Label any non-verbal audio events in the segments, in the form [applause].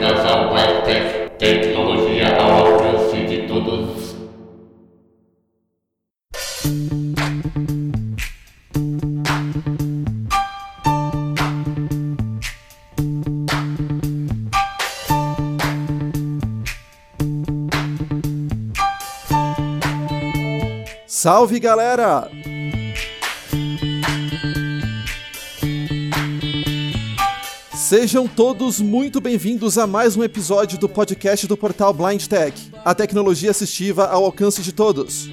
Ao Webtech, tecnologia ao alcance de todos. Salve galera! Sejam todos muito bem-vindos a mais um episódio do podcast do portal Blind Tech, a tecnologia assistiva ao alcance de todos.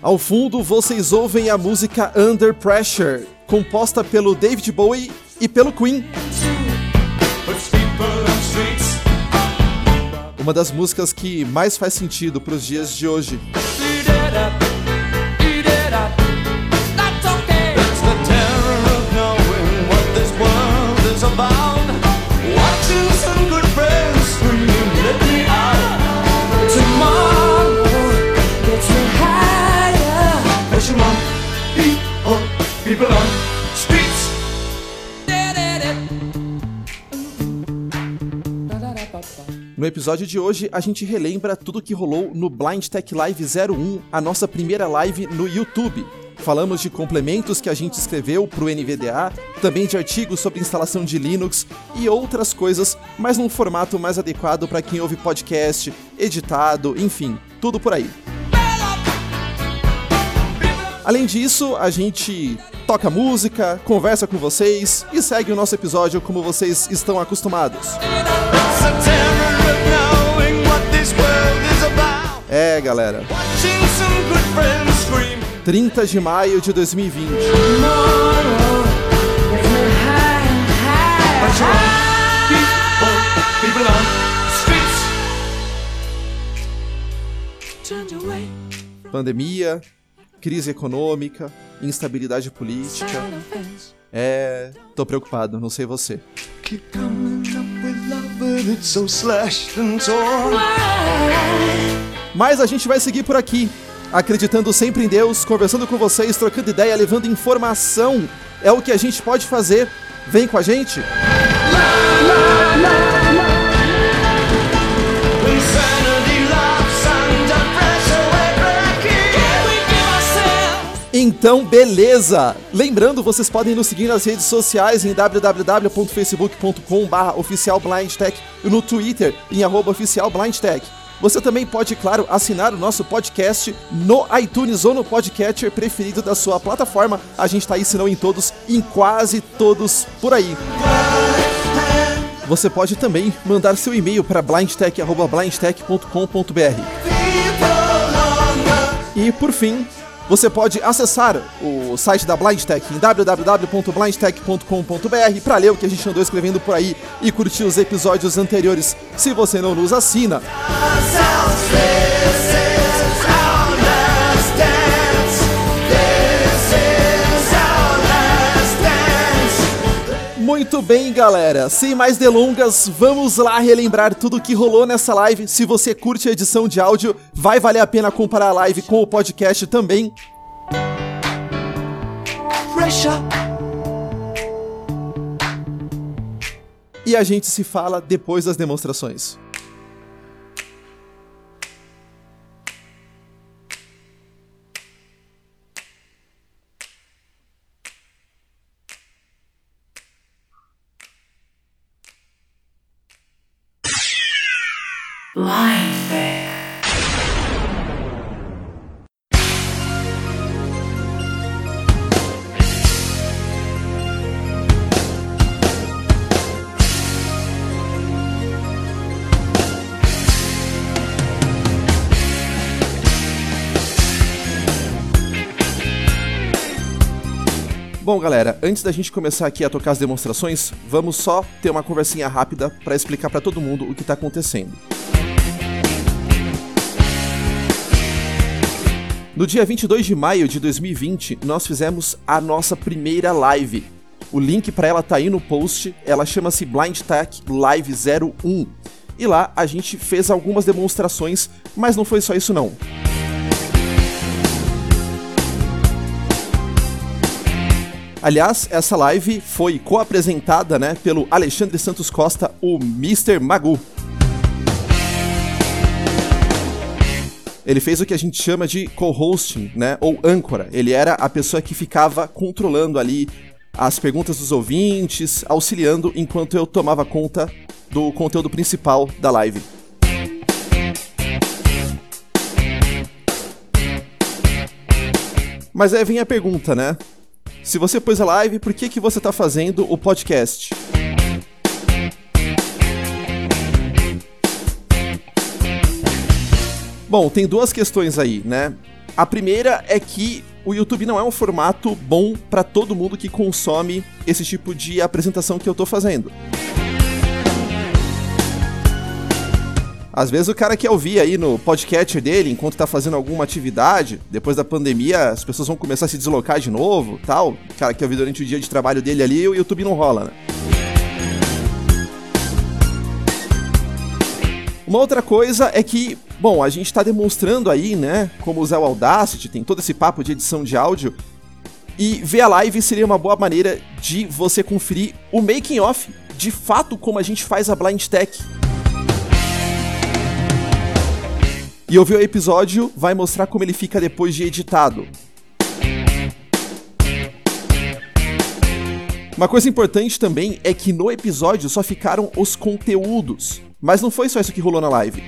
Ao fundo, vocês ouvem a música Under Pressure, composta pelo David Bowie e pelo Queen, uma das músicas que mais faz sentido para os dias de hoje. People, on streets. No episódio de hoje, a gente relembra tudo que rolou no Blind Tech Live 01, a nossa primeira live no YouTube. Falamos de complementos que a gente escreveu pro NVDA, também de artigos sobre instalação de Linux e outras coisas, mas num formato mais adequado para quem ouve podcast, editado, enfim, tudo por aí. Além disso, a gente toca música, conversa com vocês e segue o nosso episódio como vocês estão acostumados. É, galera, Watching some good friends scream. 30 de maio de 2020. Pressure on people, people on streets. Turned away Pandemia, crise econômica, instabilidade política. É, tô preocupado, não sei você. Mas a gente vai seguir por aqui, acreditando sempre em Deus, conversando com vocês, trocando ideia, levando informação. É o que a gente pode fazer. Vem com a gente. Insanity Então, beleza! Lembrando, vocês podem nos seguir nas redes sociais em www.facebook.com.br oficialblindtech e no Twitter em oficialblindtech. Você também pode, claro, assinar o nosso podcast no iTunes ou no podcatcher preferido da sua plataforma. A gente tá aí, se não em todos, em quase todos por aí. Você pode também mandar seu e-mail para blindtech.blindtech.com.br. E por fim, você pode acessar o site da Blind Tech em www.blindtech.com.br para ler o que a gente andou escrevendo por aí e curtir os episódios anteriores, se você não nos assina. Muito bem, galera. Sem mais delongas, vamos lá relembrar tudo que rolou nessa live. Se você curte a edição de áudio, vai valer a pena comparar a live com o podcast também. Pressure. E a gente se fala depois das demonstrações. Galera, antes da gente começar aqui a tocar as demonstrações, vamos só ter uma conversinha rápida para explicar para todo mundo o que tá acontecendo. No dia 22 de maio de 2020, nós fizemos a nossa primeira live. O link para ela tá aí no post, ela chama-se Blind Tech Live 01. E lá a gente fez algumas demonstrações, mas não foi só isso não. Aliás, essa live foi co-apresentada, né, pelo Alexandre Santos Costa, o Mr. Magu. Ele fez o que a gente chama de co-hosting, né, ou âncora. Ele era a pessoa que ficava controlando ali as perguntas dos ouvintes, auxiliando enquanto eu tomava conta do conteúdo principal da live. Mas aí vem a pergunta, né? Se você pôs a live, por que, que você está fazendo o podcast? Bom, tem duas questões aí, né? A primeira é que o YouTube não é um formato bom para todo mundo que consome esse tipo de apresentação que eu tô fazendo. Às vezes o cara quer ouvir aí no podcast dele enquanto tá fazendo alguma atividade, depois da pandemia as pessoas vão começar a se deslocar de novo, tal. O cara quer ouvir durante o dia de trabalho dele ali e o YouTube não rola, né? Uma outra coisa é que, bom, a gente está demonstrando aí, né, como usar o Audacity, tem todo esse papo de edição de áudio, e ver a live seria uma boa maneira de você conferir o making off, de fato como a gente faz a Blind Tech. E ouvir o episódio vai mostrar como ele fica depois de editado. Uma coisa importante também é que no episódio só ficaram os conteúdos. Mas não foi só isso que rolou na live.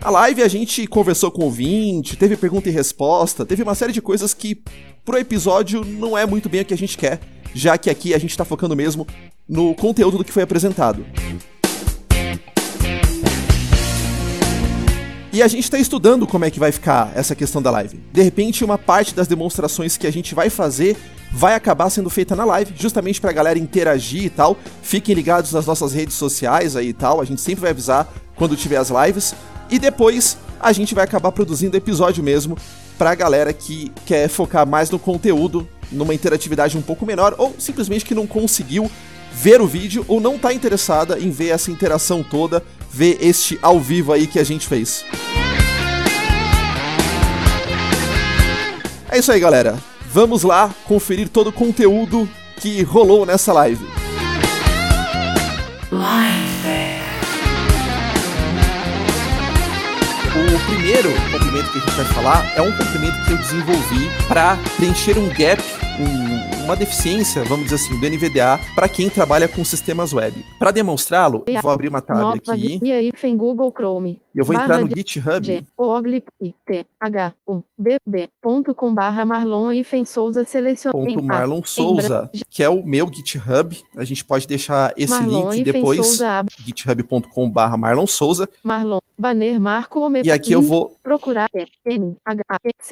A live a gente conversou com o ouvinte, teve pergunta e resposta, teve uma série de coisas que pro episódio não é muito bem o que a gente quer, já que aqui a gente tá focando mesmo no conteúdo do que foi apresentado. E a gente está estudando como é que vai ficar essa questão da live. De repente, uma parte das demonstrações que a gente vai fazer vai acabar sendo feita na live, justamente para a galera interagir e tal. Fiquem ligados nas nossas redes sociais aí e tal, a gente sempre vai avisar quando tiver as lives. E depois a gente vai acabar produzindo episódio mesmo para a galera que quer focar mais no conteúdo, numa interatividade um pouco menor, ou simplesmente que não conseguiu ver o vídeo ou não está interessada em ver essa interação toda, ver este ao vivo aí que a gente fez. É isso aí, galera. Vamos lá conferir todo o conteúdo que rolou nessa live. O primeiro complemento que a gente vai falar é um complemento que eu desenvolvi para preencher um gap, um, uma deficiência, vamos dizer assim, do NVDA para quem trabalha com sistemas web. Para demonstrá-lo, vou abrir uma tab Nova aqui guia hífen Google Chrome. E eu vou entrar barra no GitHub. Com barra Marlon hífen Souza selecionei. Marlon Souza, que é o meu GitHub. A gente pode deixar esse Marlon link depois, ab- github.com.br Marlon Souza. Marlon, banner marco ome- E aqui eu vou. procurar N, H,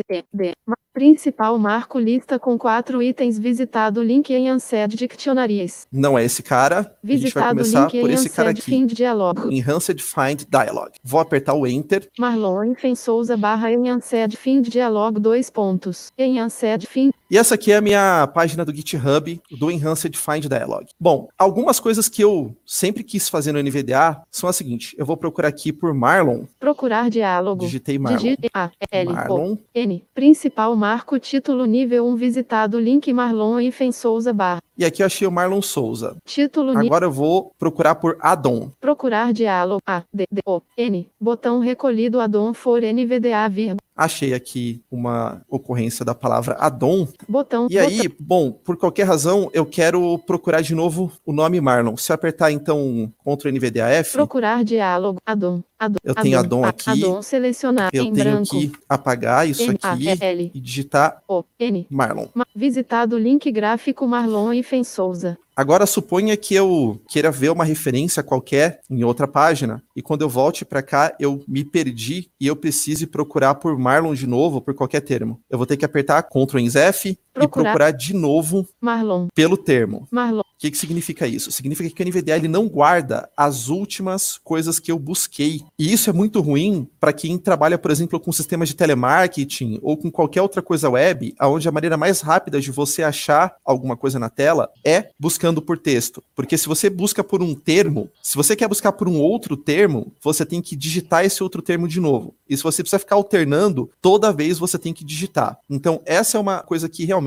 T, D. Principal marco lista com quatro itens visitado link em Ansed Dictionaries. Não é esse cara. a gente vai Visitado começar por esse cara aqui. fim de diálogo. Enhanced Find Dialog. Vou apertar o Enter. Marlon hífen Souza barra em Ansed fim de diálogo dois pontos. Em Ansed fim E essa aqui é a minha página do GitHub do Enhanced Find Dialog. Bom, algumas coisas que eu sempre quis fazer no NVDA são as seguintes. Eu vou procurar aqui por Marlon. procurar diálogo. Digitei Marlon. Digite A, L, O, Marlon. N. Principal marco título nível 1 visitado link Marlon hífen Souza barra. E aqui eu achei o Marlon Souza. Título Agora eu vou procurar por Adon. procurar diálogo A, D, D, O, N. Botão recolhido addon for NVDA vírgula. Achei aqui uma ocorrência da palavra Adon. Botão E aí, bom, por qualquer razão, eu quero procurar de novo o nome Marlon. Se eu apertar então Ctrl NVDAF, procurar diálogo addon. addon Eu tenho addon A- aqui. Addon selecionar eu em tenho branco. que apagar isso aqui e digitar O, N. Marlon. Ma- Visitado link gráfico Marlon hífen Souza. Agora suponha que eu queira ver uma referência qualquer em outra página e quando eu volte para cá eu me perdi e eu precise procurar por Marlon de novo por qualquer termo. Eu vou ter que apertar Ctrl F e Procurar. procurar de novo Marlon, pelo termo. Marlon. O que, que significa isso? Significa que o NVDA ele não guarda as últimas coisas que eu busquei. E isso é muito ruim para quem trabalha, por exemplo, com sistemas de telemarketing ou com qualquer outra coisa web, onde a maneira mais rápida de você achar alguma coisa na tela é buscando buscando por texto. Porque se você busca por um termo, se você quer buscar por um outro termo, você tem que digitar esse outro termo de novo. E se você precisa ficar alternando, toda vez você tem que digitar. Então, essa é uma coisa que realmente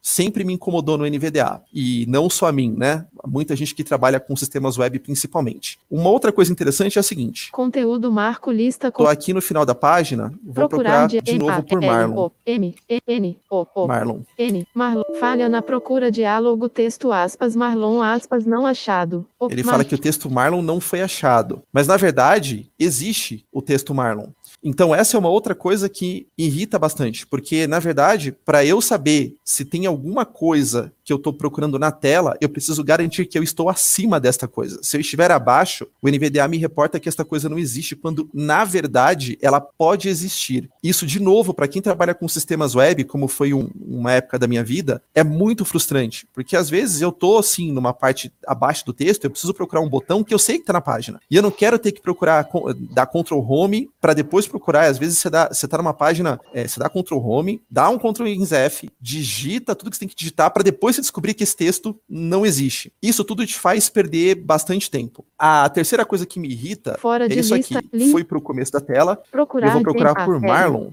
sempre me incomodou no NVDA. E não só a mim, né? Muita gente que trabalha com sistemas web principalmente. Uma outra coisa interessante é a seguinte: Conteúdo marco lista com tô aqui no final da página, vou procurar, de, M, novo por Marlon. M, N, O, O, Marlon. N, Marlon. Falha na procura diálogo texto aspas Marlon aspas não achado. Ele fala que o texto Marlon não foi achado. Mas na verdade, existe o texto Marlon. Então essa é uma outra coisa que irrita bastante, porque na verdade, para eu saber se tem alguma coisa que eu estou procurando na tela, eu preciso garantir que eu estou acima desta coisa. Se eu estiver abaixo, o NVDA me reporta que esta coisa não existe, quando na verdade ela pode existir. Isso de novo, para quem trabalha com sistemas web, como foi um- uma época da minha vida, é muito frustrante, porque às vezes eu tô assim numa parte abaixo do texto, eu preciso procurar um botão que eu sei que está na página. E eu não quero ter que procurar dar Ctrl Home para depois procurar. Às vezes você dá, você tá numa página, é, você dá Ctrl Home, dá um Ctrl F, digita tudo que você tem que digitar para depois você descobrir que esse texto não existe. Isso tudo te faz perder bastante tempo. A terceira coisa que me irrita Fora é isso lista, aqui. link. Foi pro começo da tela. procurar Eu vou procurar por Marlon,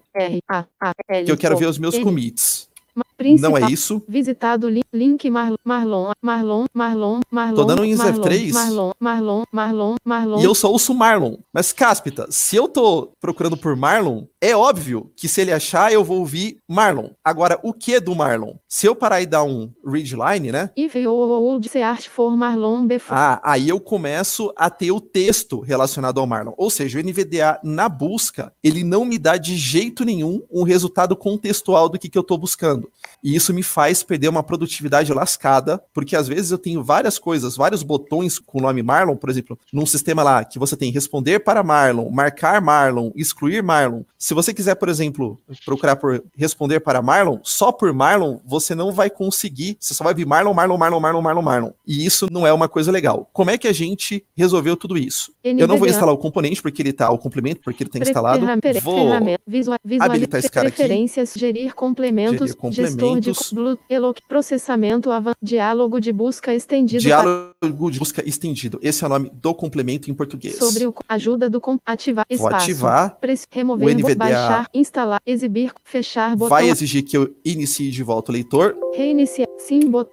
que eu quero ver os meus commits. Principal, Não é isso. Visitado li- link Mar- Marlon, Marlon, Marlon, Marlon. Tô dando um Marlon, INSEF3. Marlon, Marlon, Marlon, Marlon. E eu só ouço Marlon. Mas, Cáspita, se eu tô procurando por Marlon, é óbvio que se ele achar, eu vou ouvir Marlon. Agora, o que do Marlon? Se eu parar e dar um read line, né? If you would search for Marlon before. Ah, aí eu começo a ter o texto relacionado ao Marlon. Ou seja, o NVDA na busca, ele não me dá de jeito nenhum um resultado contextual do que, que eu tô buscando. E isso me faz perder uma produtividade lascada, porque às vezes eu tenho várias coisas, vários botões com o nome Marlon, por exemplo, num sistema lá que você tem responder para Marlon, marcar Marlon, excluir Marlon. Se você quiser, por exemplo, procurar por responder para Marlon, só por Marlon, você não vai conseguir. Você só vai vir Marlon, Marlon, Marlon, Marlon, Marlon, Marlon. E isso não é uma coisa legal. Como é que a gente resolveu tudo isso? Eu não vou NVDA. instalar o componente porque ele tá, o complemento porque ele tá Pre- instalado. Vou ferramenta- visual, visual, habilitar esse cara aqui. gerir complementos, Gerir gestor de processamento, diálogo de busca estendido diálogo de busca estendido. Esse é o nome do complemento em português. sobre o ajuda do ativar Vou espaço. ativar. Press- remover, NVDA. baixar, instalar, exibir, fechar, botão, Vai exigir que eu inicie de volta o leitor reiniciar, sim, bot,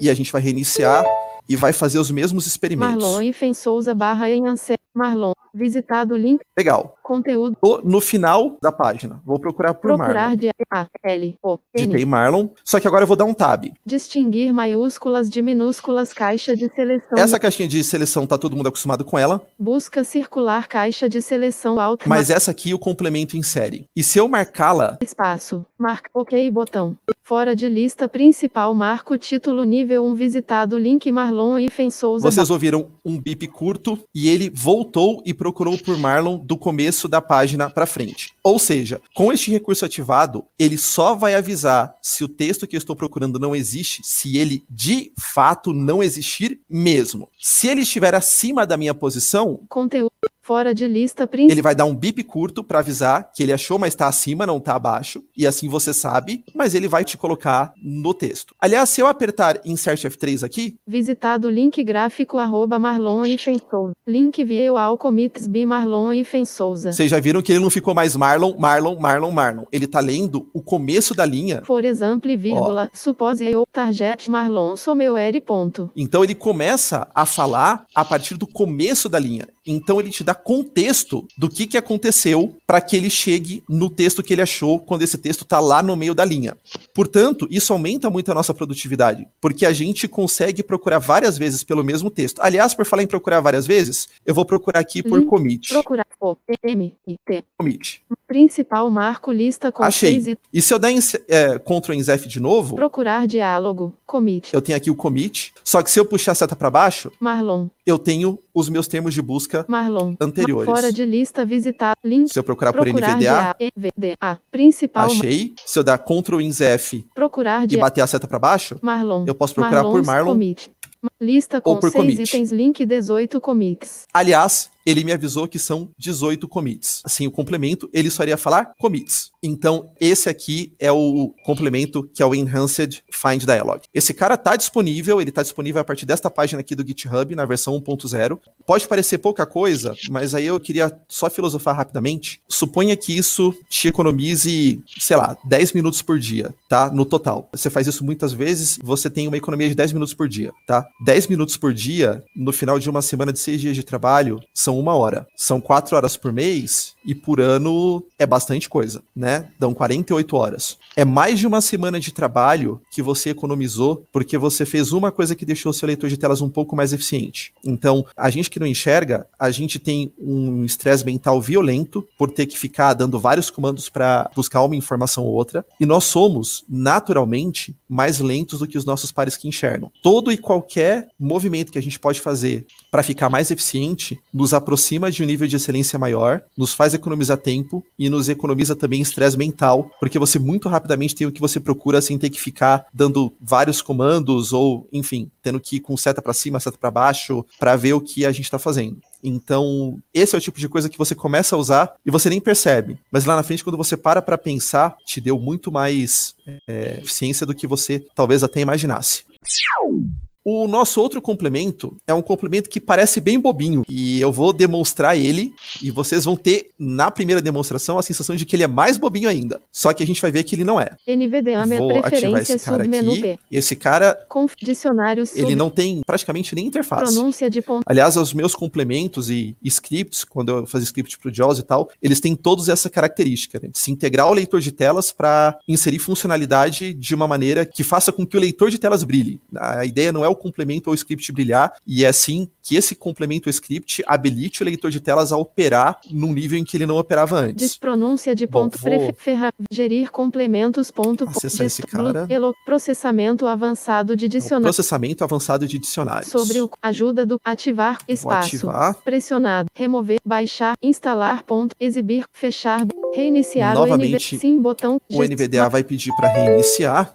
e a gente vai reiniciar e vai fazer os mesmos experimentos. Marlon e Fen Souza barra em Marlon, visitado o link, Legal. Conteúdo, Tô no final da página. Vou procurar por procurar Marlon. de A, L, O, N, Digitei Marlon. Só que agora eu vou dar um tab. distinguir maiúsculas de minúsculas, caixa de seleção, Essa caixinha de seleção tá todo mundo acostumado com ela, busca circular, caixa de seleção alta, mas essa aqui o complemento insere. E se eu marcá-la, Espaço. Marca. OK botão. Fora de lista principal. Marco título nível 1 visitado. Link Marlon e Fen Souza. vocês ouviram um bip curto e ele voltou e procurou por Marlon do começo da página para frente. Ou seja, com este recurso ativado, ele só vai avisar se o texto que eu estou procurando não existe, se ele de fato não existir mesmo. Se ele estiver acima da minha posição, Conteúdo. Fora de lista principal. ele vai dar um bip curto para avisar que ele achou, mas está acima, não está abaixo, e assim você sabe, mas ele vai te colocar no texto. Aliás, se eu apertar Insert F3 aqui, Visitado link gráfico arroba Marlon Souza. Link view ao commits b Marlon Souza. vocês já viram que ele não ficou mais Marlon, Marlon, Marlon, Marlon. Ele tá lendo o começo da linha. For example, vírgula, suppose eu target Marlon somewhere ponto. Então ele começa a falar a partir do começo da linha. Então ele te dá contexto do que, que aconteceu para que ele chegue no texto que ele achou quando esse texto tá lá no meio da linha. Portanto, isso aumenta muito a nossa produtividade, porque a gente consegue procurar várias vezes pelo mesmo texto. Aliás, por falar em procurar várias vezes, eu vou procurar aqui por Link, commit. Procurar o M I T. Commit. Principal marco lista com Achei. e se eu der ins- é, Ctrl ins F de novo, procurar diálogo. Commit. eu tenho aqui o commit. Só que se eu puxar a seta para baixo, Marlon. eu tenho os meus termos de busca Marlon. anteriores. Fora de lista visitar. Link. Se eu procurar por Procurar de NVDA, A, EVDA. Principal. achei. Se eu dar Ctrl ins F Procurar e bater a seta para baixo, Marlon. eu posso procurar por Marlons Marlon. Commit. Lista com 6 commit. itens, link 18 commits. Aliás, ele me avisou que são 18 commits. Assim, o complemento, ele só iria falar commits. Então, esse aqui é o complemento que é o Enhanced Find Dialog. Esse cara tá disponível, ele tá disponível a partir desta página aqui do GitHub, na versão 1.0. Pode parecer pouca coisa, mas aí eu queria só filosofar rapidamente. Suponha que isso te economize, sei lá, 10 minutos por dia, tá? No total. Você faz isso muitas vezes, você tem uma economia de 10 minutos por dia, tá? 10 minutos por dia, no final de uma semana de 6 dias de trabalho, são uma hora. São 4 horas por mês, e por ano é bastante coisa, né? Dão 48 horas. É mais de uma semana de trabalho que você economizou porque você fez uma coisa que deixou o seu leitor de telas um pouco mais eficiente. Então, a gente que não enxerga, a gente tem um estresse mental violento por ter que ficar dando vários comandos para buscar uma informação ou outra, e nós somos naturalmente mais lentos do que os nossos pares que enxergam. Todo e qualquer movimento que a gente pode fazer para ficar mais eficiente nos aproxima de um nível de excelência maior, nos faz economizar tempo e nos economiza também estresse mental, porque você muito rapidamente tem o que você procura sem ter que ficar dando vários comandos ou, enfim, tendo que ir com seta para cima, seta para baixo, para ver o que a gente está fazendo. Então, esse é o tipo de coisa que você começa a usar e você nem percebe. Mas lá na frente, quando você para para pensar, te deu muito mais é, eficiência do que você talvez até imaginasse. O nosso outro complemento é um complemento que parece bem bobinho e eu vou demonstrar ele e vocês vão ter na primeira demonstração a sensação de que ele é mais bobinho ainda. Só que a gente vai ver que ele não é. NVDA Vou ativar preferência esse cara aqui. P. Esse cara, Conf, dicionário sub, ele não tem praticamente nem interface. pronúncia de ponto. Aliás, os meus complementos e scripts, quando eu fazia script para o JAWS e tal, eles têm todos essa característica, né, de se integrar ao leitor de telas para inserir funcionalidade de uma maneira que faça com que o leitor de telas brilhe. A ideia não é o complemento ou o script brilhar, e é sim que esse complemento ou script habilite o leitor de telas a operar num nível em que ele não operava antes. Despronúncia de Bom, ponto. vou- ferra- gerir complementos. Ponto. Acessar esse cara. elo- processamento avançado de dicionário. Processamento avançado de dicionários. Sobre o ajuda do ativar Vou espaço. ativar. Pressionado. Remover. Baixar. Instalar. Ponto. Exibir. Fechar. Reiniciar Novamente, o NV. Sim, botão. O NVDA vai pedir para reiniciar.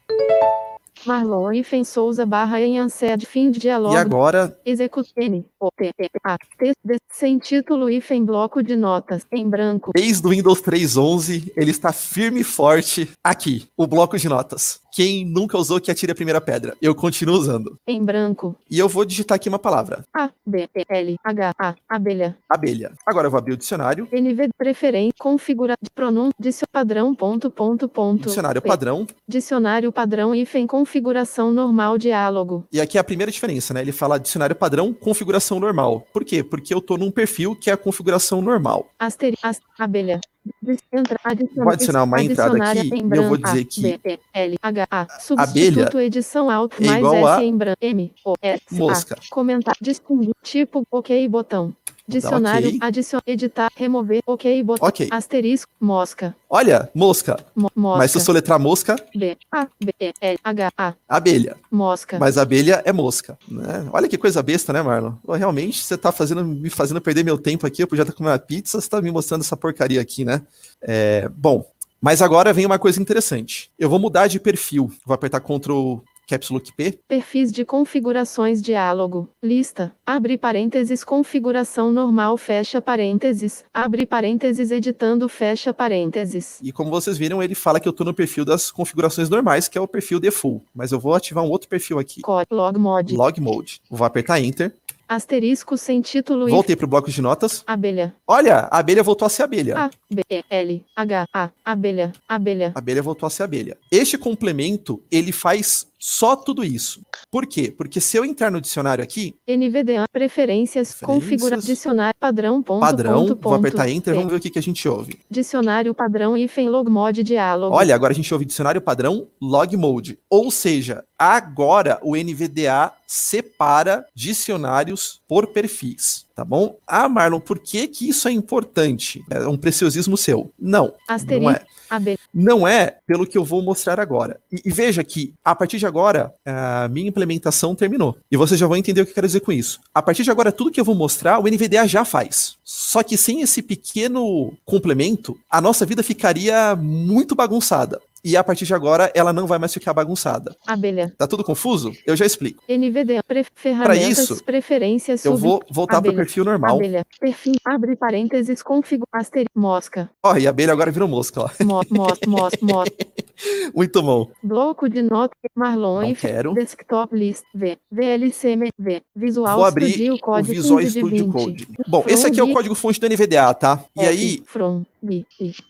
Marlon Ifen Souza barra em Ansed. Fim de diálogo. E agora, Execute N. O T T A. T D, sem título hífen bloco de notas. Em branco. desde o Windows 3.11, ele está firme e forte aqui, o bloco de notas. Quem nunca usou que atire a primeira pedra. Eu continuo usando. Em branco. E eu vou digitar aqui uma palavra. A B T L H A. Abelha. Abelha. Agora eu vou abrir o dicionário. NV preferência configura pronúncia dicio- padrão ponto ponto ponto Dicionário P. padrão. dicionário padrão hífen configuração normal diálogo E aqui é a primeira diferença, né? Ele fala dicionário padrão, configuração normal. Por quê? Porque eu tô num perfil que é a configuração normal. asteri as, abelha Dis- entra, adiciona, Vou adicionar uma entrada aqui e eu vou dizer A, que B, T, L, H, A, abelha edição alto é mais igual S a M, O, S, mosca. A, comentar, distinguir, tipo, ok, botão, dicionário, ok. adicionar, editar, remover, ok, botão, Ok. asterisco, mosca, Olha, mosca. mo, mosca, Mas se eu soletrar mosca, B, A, B, E, L, H, A, abelha. mosca. Mas abelha é mosca. Né? Olha que coisa besta, né, Marlon? Pô, Realmente, você tá fazendo, me fazendo perder meu tempo aqui. Eu podia estar comendo uma pizza, você tá me mostrando essa porcaria aqui, né? É, bom, mas agora vem uma coisa interessante. Eu vou mudar de perfil. Vou apertar Ctrl Caps Lock P. Perfis de configurações diálogo. Lista. Abre parênteses configuração normal fecha parênteses. Abre parênteses editando fecha parênteses. E como vocês viram, ele fala que eu tô no perfil das configurações normais, que é o perfil default. Mas eu vou ativar um outro perfil aqui, Co- Log mod. Log Mode. Vou apertar Enter. Asterisco sem título e Voltei pro bloco de notas. abelha. Olha, a abelha voltou a ser abelha. A B E L H A abelha. Abelha. Abelha voltou a ser abelha. Este complemento, ele faz só tudo isso. Por quê? Porque se eu entrar no dicionário aqui, NVDA preferências, configura Preferências. dicionário padrão ponto padrão, ponto vou ponto apertar Enter, P. vamos ver o que, que a gente ouve. Dicionário padrão hífen log mod diálogo. Olha, agora a gente ouve dicionário padrão log mode. Ou seja, agora o NVDA separa dicionários por perfis, tá bom? Ah, Marlon, por que que isso é importante? É um preciosismo seu. Não, não Asterisco. é. Abelha. Não é pelo que eu vou mostrar agora. E, e veja que, a partir de agora, a minha implementação terminou. E vocês já vão entender o que eu quero dizer com isso. A partir de agora, tudo que eu vou mostrar, o NVDA já faz. Só que sem esse pequeno complemento, a nossa vida ficaria muito bagunçada. E a partir de agora ela não vai mais ficar bagunçada. Abelha. Tá tudo confuso? Eu já explico. NVDA. Pre ferramentas. isso, preferências. Eu vou voltar pro abelha, perfil normal. Abelha. Perfil. Abre parênteses. Configura. Aster. Mosca. Ó, e a abelha agora virou mosca, ó. Mo, mos, mos, mos. [laughs] Muito bom. Bloco de notas. Marlon. Não quero. Desktop list. V. VLC. V. Visual Vou abrir Studio o Code Visual 15 de Studio 20. Code. Bom, esse aqui é o From código fonte do NVDA, tá? E F, aí, From. B.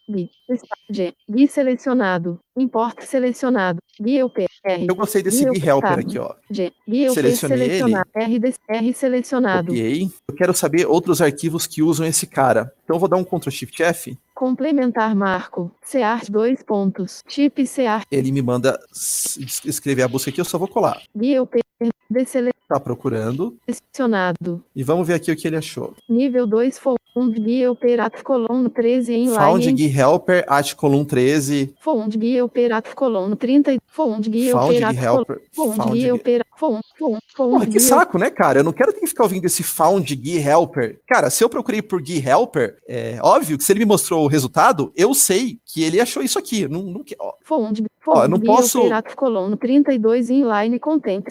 B. Está- G. Selecionado. Import selecionado. UP. R. eu gostei desse Gui Helper aqui, ó. G. Selecionei ele. selecionado. R. R selecionado. Copiei. Eu quero saber outros arquivos que usam esse cara. Então eu vou dar um Ctrl Shift F. Complementar marco. Seart dois pontos. Chip Seart. Ele me manda escrever a busca aqui, eu só vou colar. Gui UP. Tá procurando. Deselecionado. E vamos ver aqui o que ele achou. Nível 2 Found Fundgilper Colono 13 em Foundg helper at Colono 13. Foundgilper at Colono 30. Foundgilper at column 30. Porra, que saco, né, cara? Eu não quero ter que ficar ouvindo esse found Gui Helper. Cara, se eu procurei por Gui Helper, é óbvio que se ele me mostrou o resultado, eu sei que ele achou isso aqui. Não, não, ó. Found. Ó, eu Found não posso- Operat Colon 32 em line content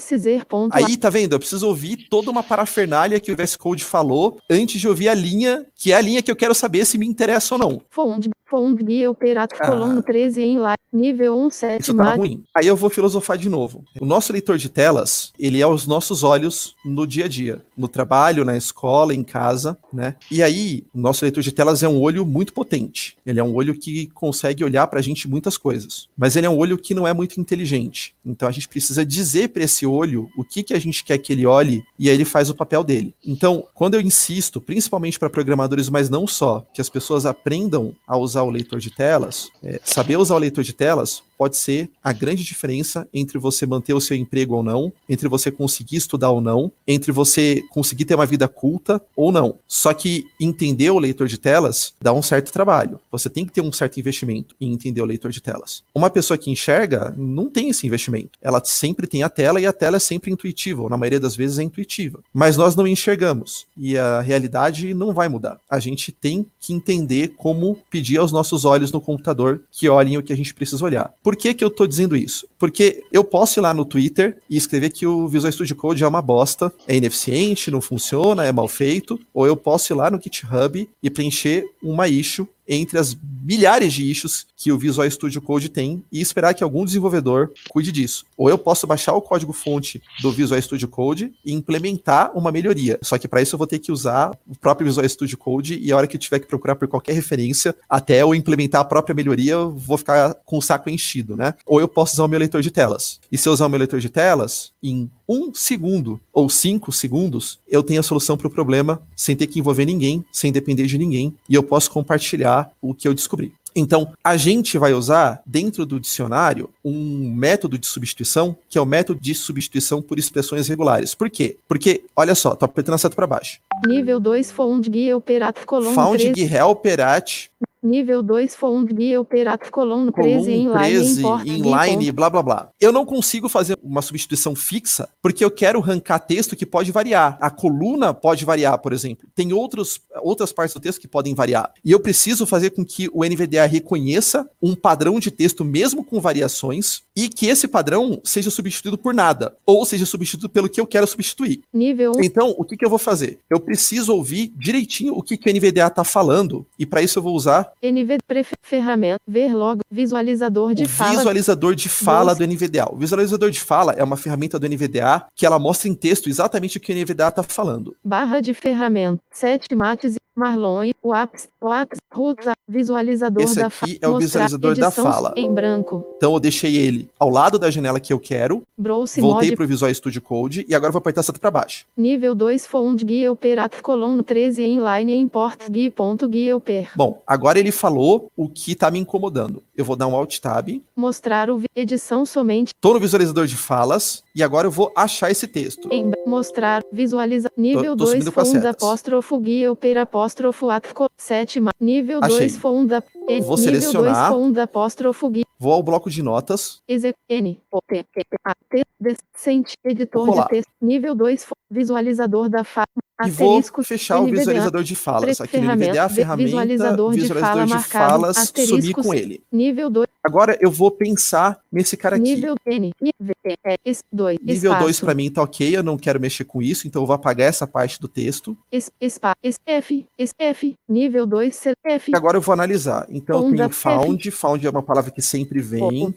ponto Aí, tá vendo? Eu preciso ouvir toda uma parafernália que o VS Code falou antes de ouvir a linha, que é a linha que eu quero saber se me interessa ou não. Found. Found Gui Operat Ah. Colon 13 em line. Nível 1 7 Isso tá ruim. Aí eu vou filosofar de novo. O nosso leitor de telas, ele é os nossos olhos no dia a dia, no trabalho, na escola, em casa, né? E aí, o nosso leitor de telas é um olho muito potente. Ele é um olho que consegue olhar pra gente muitas coisas, mas ele é um olho que não é muito inteligente. Então a gente precisa dizer para esse olho o que que a gente quer que ele olhe e aí ele faz o papel dele. Então, quando eu insisto, principalmente para programadores, mas não só, que as pessoas aprendam a usar o leitor de telas, é, saber usar o leitor de telas pode ser a grande diferença entre você manter o seu emprego ou não, entre você conseguir estudar ou não, entre você conseguir ter uma vida culta ou não. Só que entender o leitor de telas dá um certo trabalho. Você tem que ter um certo investimento em entender o leitor de telas. Uma pessoa que enxerga não tem esse investimento. Ela sempre tem a tela e a tela é sempre intuitiva, ou na maioria das vezes é intuitiva. Mas nós não enxergamos e a realidade não vai mudar. A gente tem que entender como pedir aos nossos olhos no computador que olhem o que a gente precisa olhar. Por que, que eu tô dizendo isso? Porque eu posso ir lá no Twitter e escrever que o Visual Studio Code é uma bosta, é ineficiente, não funciona, é mal feito, ou eu posso ir lá no GitHub e preencher uma issue entre as milhares de issues que o Visual Studio Code tem e esperar que algum desenvolvedor cuide disso. Ou eu posso baixar o código fonte do Visual Studio Code e implementar uma melhoria. Só que para isso eu vou ter que usar o próprio Visual Studio Code e a hora que eu tiver que procurar por qualquer referência, até eu implementar a própria melhoria, eu vou ficar com o saco enchido, né? Ou eu posso usar o meu leitor de telas. E se eu usar o meu leitor de telas, em um segundo ou cinco segundos, eu tenho a solução para o problema sem ter que envolver ninguém, sem depender de ninguém, e eu posso compartilhar o que eu descobri. Então, a gente vai usar dentro do dicionário um método de substituição, que é o método de substituição por expressões regulares. Por quê? Porque, olha só, tô apertando a seta para baixo. Nível 2 Found Gui Operat Colon Found 13. Gui Helper at Nível 2 Found Gui Operat Colon 13 column em line 13, import Gui inline, blá blá blá. Eu não consigo fazer uma substituição fixa porque eu quero rancar texto que pode variar. A coluna pode variar, por exemplo. Tem outros, outras partes do texto que podem variar. E eu preciso fazer com que o NVDA reconheça um padrão de texto mesmo com variações e que esse padrão seja substituído por nada ou seja substituído pelo que eu quero substituir. Nível 1 Então, o que, que eu vou fazer? Eu preciso ouvir direitinho o que, que o NVDA está falando e para isso eu vou usar NV prefe- ferramenta ver log visualizador de o fala visualizador de fala do NVDA. O visualizador de fala é uma ferramenta do NVDA que ela mostra em texto exatamente o que o NVDA está falando. barra de ferramenta 7 mates Marlon Waps Waps Ruta visualizador Esse da aqui é o visualizador da fala. em branco Então eu deixei ele ao lado da janela que eu quero, browse voltei para o Visual Studio Code e agora vou apertar seta para baixo. nível 2 Found Gui Operat Colon 13 em line import Gui ponto Gui Oper Bom, agora ele falou o que está me incomodando. Eu vou dar um Alt Tab, mostrar o edição somente estou no visualizador de falas e agora eu vou achar esse texto. Em mostrar, visualiza, nível tô 2 subindo com as funda setas. apóstrofo guia opera apóstrofo atco 7 nível Achei. 2 funda e- Vou selecionar. 2 funda apóstrofo guia Vou ao bloco de notas, exe n o t t a t decente editor de texto nível 2 visualizador da fa e vou fechar o visualizador de falas. Aqui no NVDA, ferramenta, visualizador de fala de falas, sumir com ele. nível 2 Agora eu vou pensar nesse cara aqui. Nível N, nível E, S, 2, Nível 2 espaço, para mim tá ok, eu não quero mexer com isso, então eu vou apagar essa parte do texto. es, espa, es, F, es, F, nível 2, C, F, agora eu vou analisar. Então eu tenho F. found, found é uma palavra que sempre vem.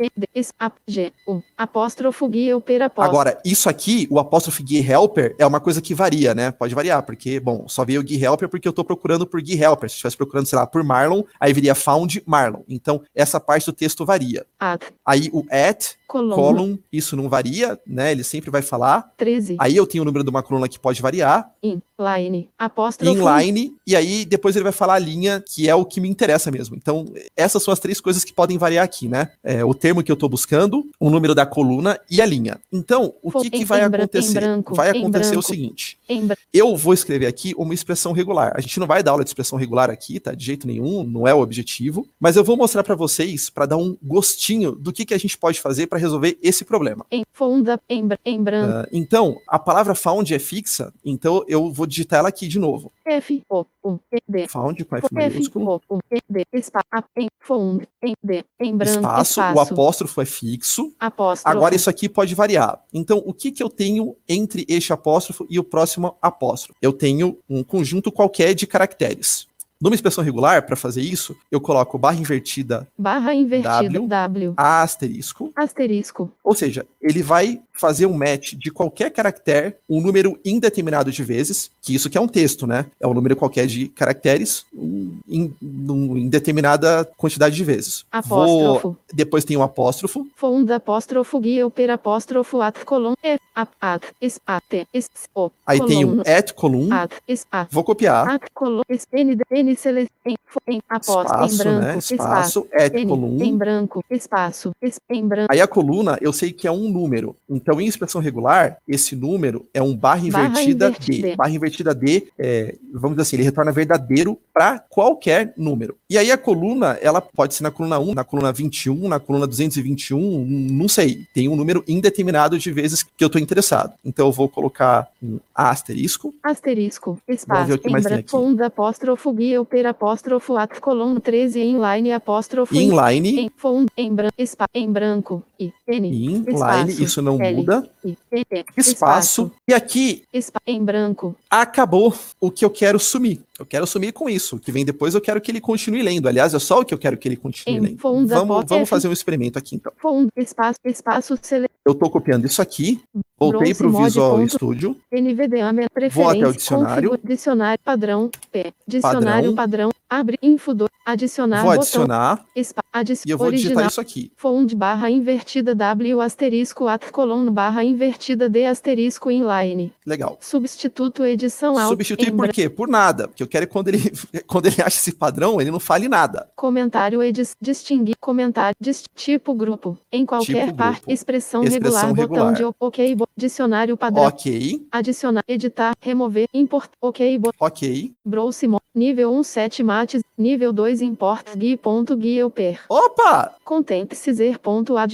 A, G, apóstrofo, guia, apóstrofo. Agora, isso aqui, o apóstrofe GUI helper, é uma coisa que varia, né? Pode variar, porque, bom, só veio o GUI helper porque eu tô procurando por GUI helper. Se eu estivesse procurando, sei lá, por Marlon, aí viria found Marlon. Então, essa parte do texto varia. At, Aí o at, coluna, column, isso não varia, né? Ele sempre vai falar. 13, Aí eu tenho o número de uma coluna que pode variar, in, line, apóstrofo, inline, e aí depois ele vai falar a linha, que é o que me interessa mesmo. Então, essas são as três coisas que podem variar aqui, né? É, o termo que eu tô buscando, o número da coluna e a linha. Então, o que, que vai acontecer? branco, vai acontecer o branco. seguinte. em, bra- Eu vou escrever aqui uma expressão regular. A gente não vai dar aula de expressão regular aqui, tá? De jeito nenhum, não é o objetivo. Mas eu vou mostrar para vocês, para dar um gostinho do que, que a gente pode fazer para resolver esse problema. em, funda, em, bra- em branco, Ah, então, a palavra found é fixa, então eu vou digitar ela aqui de novo. F, O, U, E, D, Found com F F, maiúsculo. O, U, E, D, espa, a, em, fund, em, D, em branco, Espaço, espaço, o apóstrofo é fixo. apóstrofo, Agora isso aqui pode variar. Então, o que, que eu tenho entre este apóstrofo e o próximo apóstrofo? Eu tenho um conjunto qualquer de caracteres. Numa expressão regular, para fazer isso, eu coloco barra invertida barra invertida, W. W, A asterisco, asterisco, ou seja, ele vai fazer um match de qualquer caractere, um número indeterminado de vezes, que isso que é um texto, né? É um número qualquer de caracteres um, em, determinada quantidade de vezes. Vou, apóstrofo, depois tem um apóstrofo, apóstrofo, guia, opera, apóstrofo, at, colon, a, at, es, a, t, es, o, aí tem um at column, at, es, a, vou copiar, at, colon, es, n, d, n, sele, em, em, apóstrofo, em espaço, branco, né? espaço, Espaço, N, column. em branco, espaço, es, em branco, Aí a coluna, eu sei que é um número. Então, em expressão regular, esse número é um barra Barra invertida invertida. D. Barra invertida D, é, vamos dizer assim, ele retorna verdadeiro para qualquer número. E aí a coluna, ela pode ser na coluna 1, na coluna 21, na coluna 221, não sei. Tem um número indeterminado de vezes que eu estou interessado. Então, eu vou colocar um asterisco. asterisco, espaço, em branco, apóstrofo, guia, opera, apóstrofo, at, colon, 13, inline, apóstrofo, Inline, em, fund, em, bran, em branco, i, n, inline, espaço, isso não L, muda. i, e, t, Espaço. E aqui em branco, acabou o que eu quero sumir. Eu quero sumir com isso. O que vem depois eu quero que ele continue lendo. Aliás, é só o que eu quero que ele continue Em lendo. funda, Vamos, vamos fazer um experimento aqui então. espaço, espaço, sele, Eu estou copiando isso aqui, voltei para o Visual ponto- Studio, NVDA, minha Vou até o preferência, dicionário. dicionário, padrão, P, dicionário, padrão, abre, info, adicionar, vou botão, adicionar espa, e eu vou digitar original, isso aqui. fond, barra invertida, W, asterisco, at, colon, barra invertida, D, asterisco, inline, Legal. substituto, edição, alt, Substituir por quê? Por nada. Porque eu quero que quando ele, [laughs] quando ele acha esse padrão, ele não fale nada. Comentário edis, distinguir, comentário, dis, tipo grupo, em qualquer Tipo parte, grupo. expressão, Expressão regular, botão regular. de o- ok, bo- dicionário padrão, Ok, adicionar, editar, remover, import, ok, bo- ok. browse, nível 1, 7 mates, nível 2, import, gui, ponto, gui, eu per, Opa! contente, ciser, ponto, ad,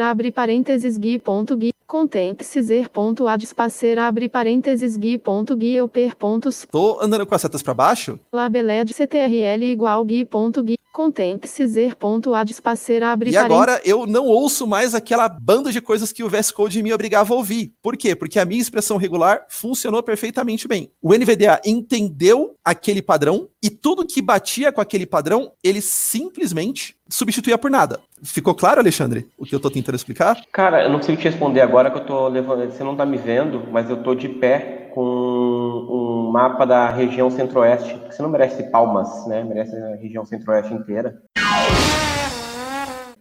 abre parênteses, gui, ponto, gui, contente, ciser, ponto, ad, abre parênteses, gui, ponto, gui, eu per, pontos, Tô andando com as setas para baixo? labeled, ctrl igual, gui, ponto, gui, contente, ciser, ponto, ad, espacer, abre E agora eu não ouço mais aquela banda de coisas que o VS Code me obrigava a ouvir. Por quê? Porque a minha expressão regular funcionou perfeitamente bem. O NVDA entendeu aquele padrão e tudo que batia com aquele padrão, ele simplesmente substituía por nada. Ficou claro, Alexandre, o que eu tô tentando explicar? Cara, eu não consigo te responder agora que eu tô levando. Você não tá me vendo, mas eu tô de pé com um mapa da região centro-oeste. Você não merece palmas, né? Merece a região centro-oeste inteira.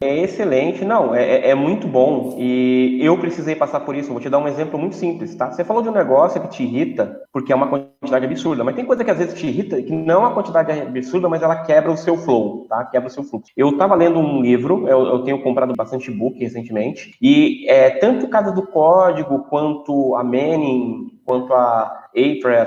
É excelente, não, é, é- é muito bom e eu precisei passar por isso. Vou te dar um exemplo muito simples, tá? Você falou de um negócio que te irrita porque é uma quantidade absurda, mas tem coisa que às vezes te irrita que não é uma quantidade absurda, mas ela quebra o seu flow, tá? Quebra o seu fluxo. Eu tava lendo um livro, eu, eu tenho comprado bastante book recentemente e é, tanto Casa do Código quanto a Manning, quanto a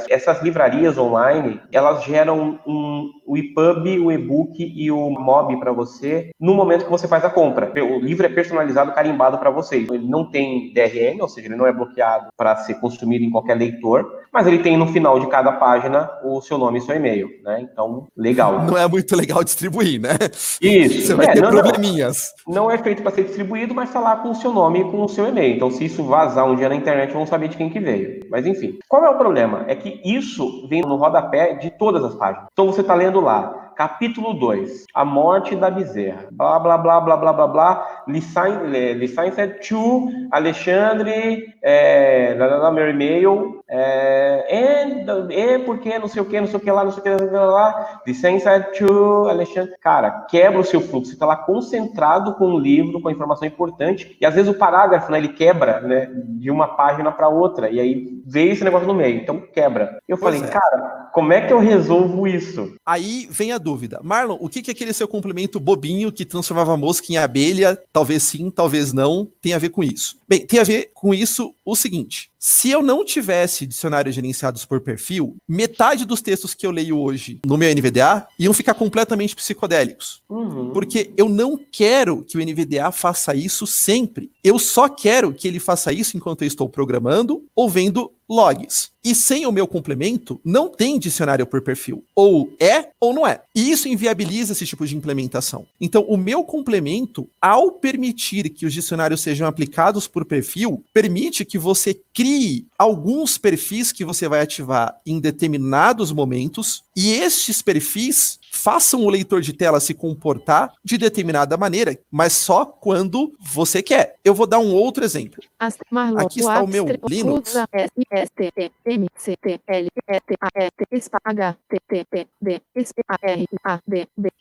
Essas livrarias online, elas geram um, o EPUB, o e-book e o MOB para você no momento que você faz a compra. O livro é personalizado, carimbado para vocês. Ele não tem DRM, ou seja, ele não é bloqueado para ser consumido em qualquer leitor, mas ele tem no final de cada página o seu nome e seu e-mail, né? Então, legal. Não é muito legal distribuir, né? Isso. Você vai É, ter não, probleminhas. Não é feito para ser distribuído, mas tá lá com o seu nome e com o seu e-mail. Então, se isso vazar um dia na internet, vão saber de quem que veio. Mas enfim. Qual é o problema? É que isso vem no rodapé de todas as páginas. Então você está lendo lá, capítulo 2, a morte da bezerra. Blá, blá, blá, blá, blá, blá, blá. Licença to Alexandre, é, lá, meu e-mail, é, e, e porque não sei o que, não sei o que lá, não sei o que lá, não sei o que lá. Licença to Alexandre. Cara, quebra o seu fluxo. Você está lá concentrado com um livro, com a informação importante, e às vezes o parágrafo, né, ele quebra, né, de uma página para outra, e aí veio esse negócio no meio, então quebra. Eu Pois falei, é. cara, como é que eu resolvo isso? Aí vem a dúvida. Marlon, o que que aquele seu complemento bobinho que transformava a mosca em abelha, talvez sim, talvez não, tem a ver com isso? Bem, tem a ver com isso o seguinte. Se eu não tivesse dicionários gerenciados por perfil, metade dos textos que eu leio hoje no meu NVDA iam ficar completamente psicodélicos. Uhum. Porque eu não quero que o NVDA faça isso sempre. Eu só quero que ele faça isso enquanto eu estou programando ou vendo logs. E sem o meu complemento, não tem dicionário por perfil. Ou é ou não é. E isso inviabiliza esse tipo de implementação. Então, o meu complemento, ao permitir que os dicionários sejam aplicados por perfil, permite que você crie alguns perfis que você vai ativar em determinados momentos e estes perfis façam o leitor de tela se comportar de determinada maneira, mas só quando você quer. Eu vou dar um outro exemplo. Aqui está o meu Linux.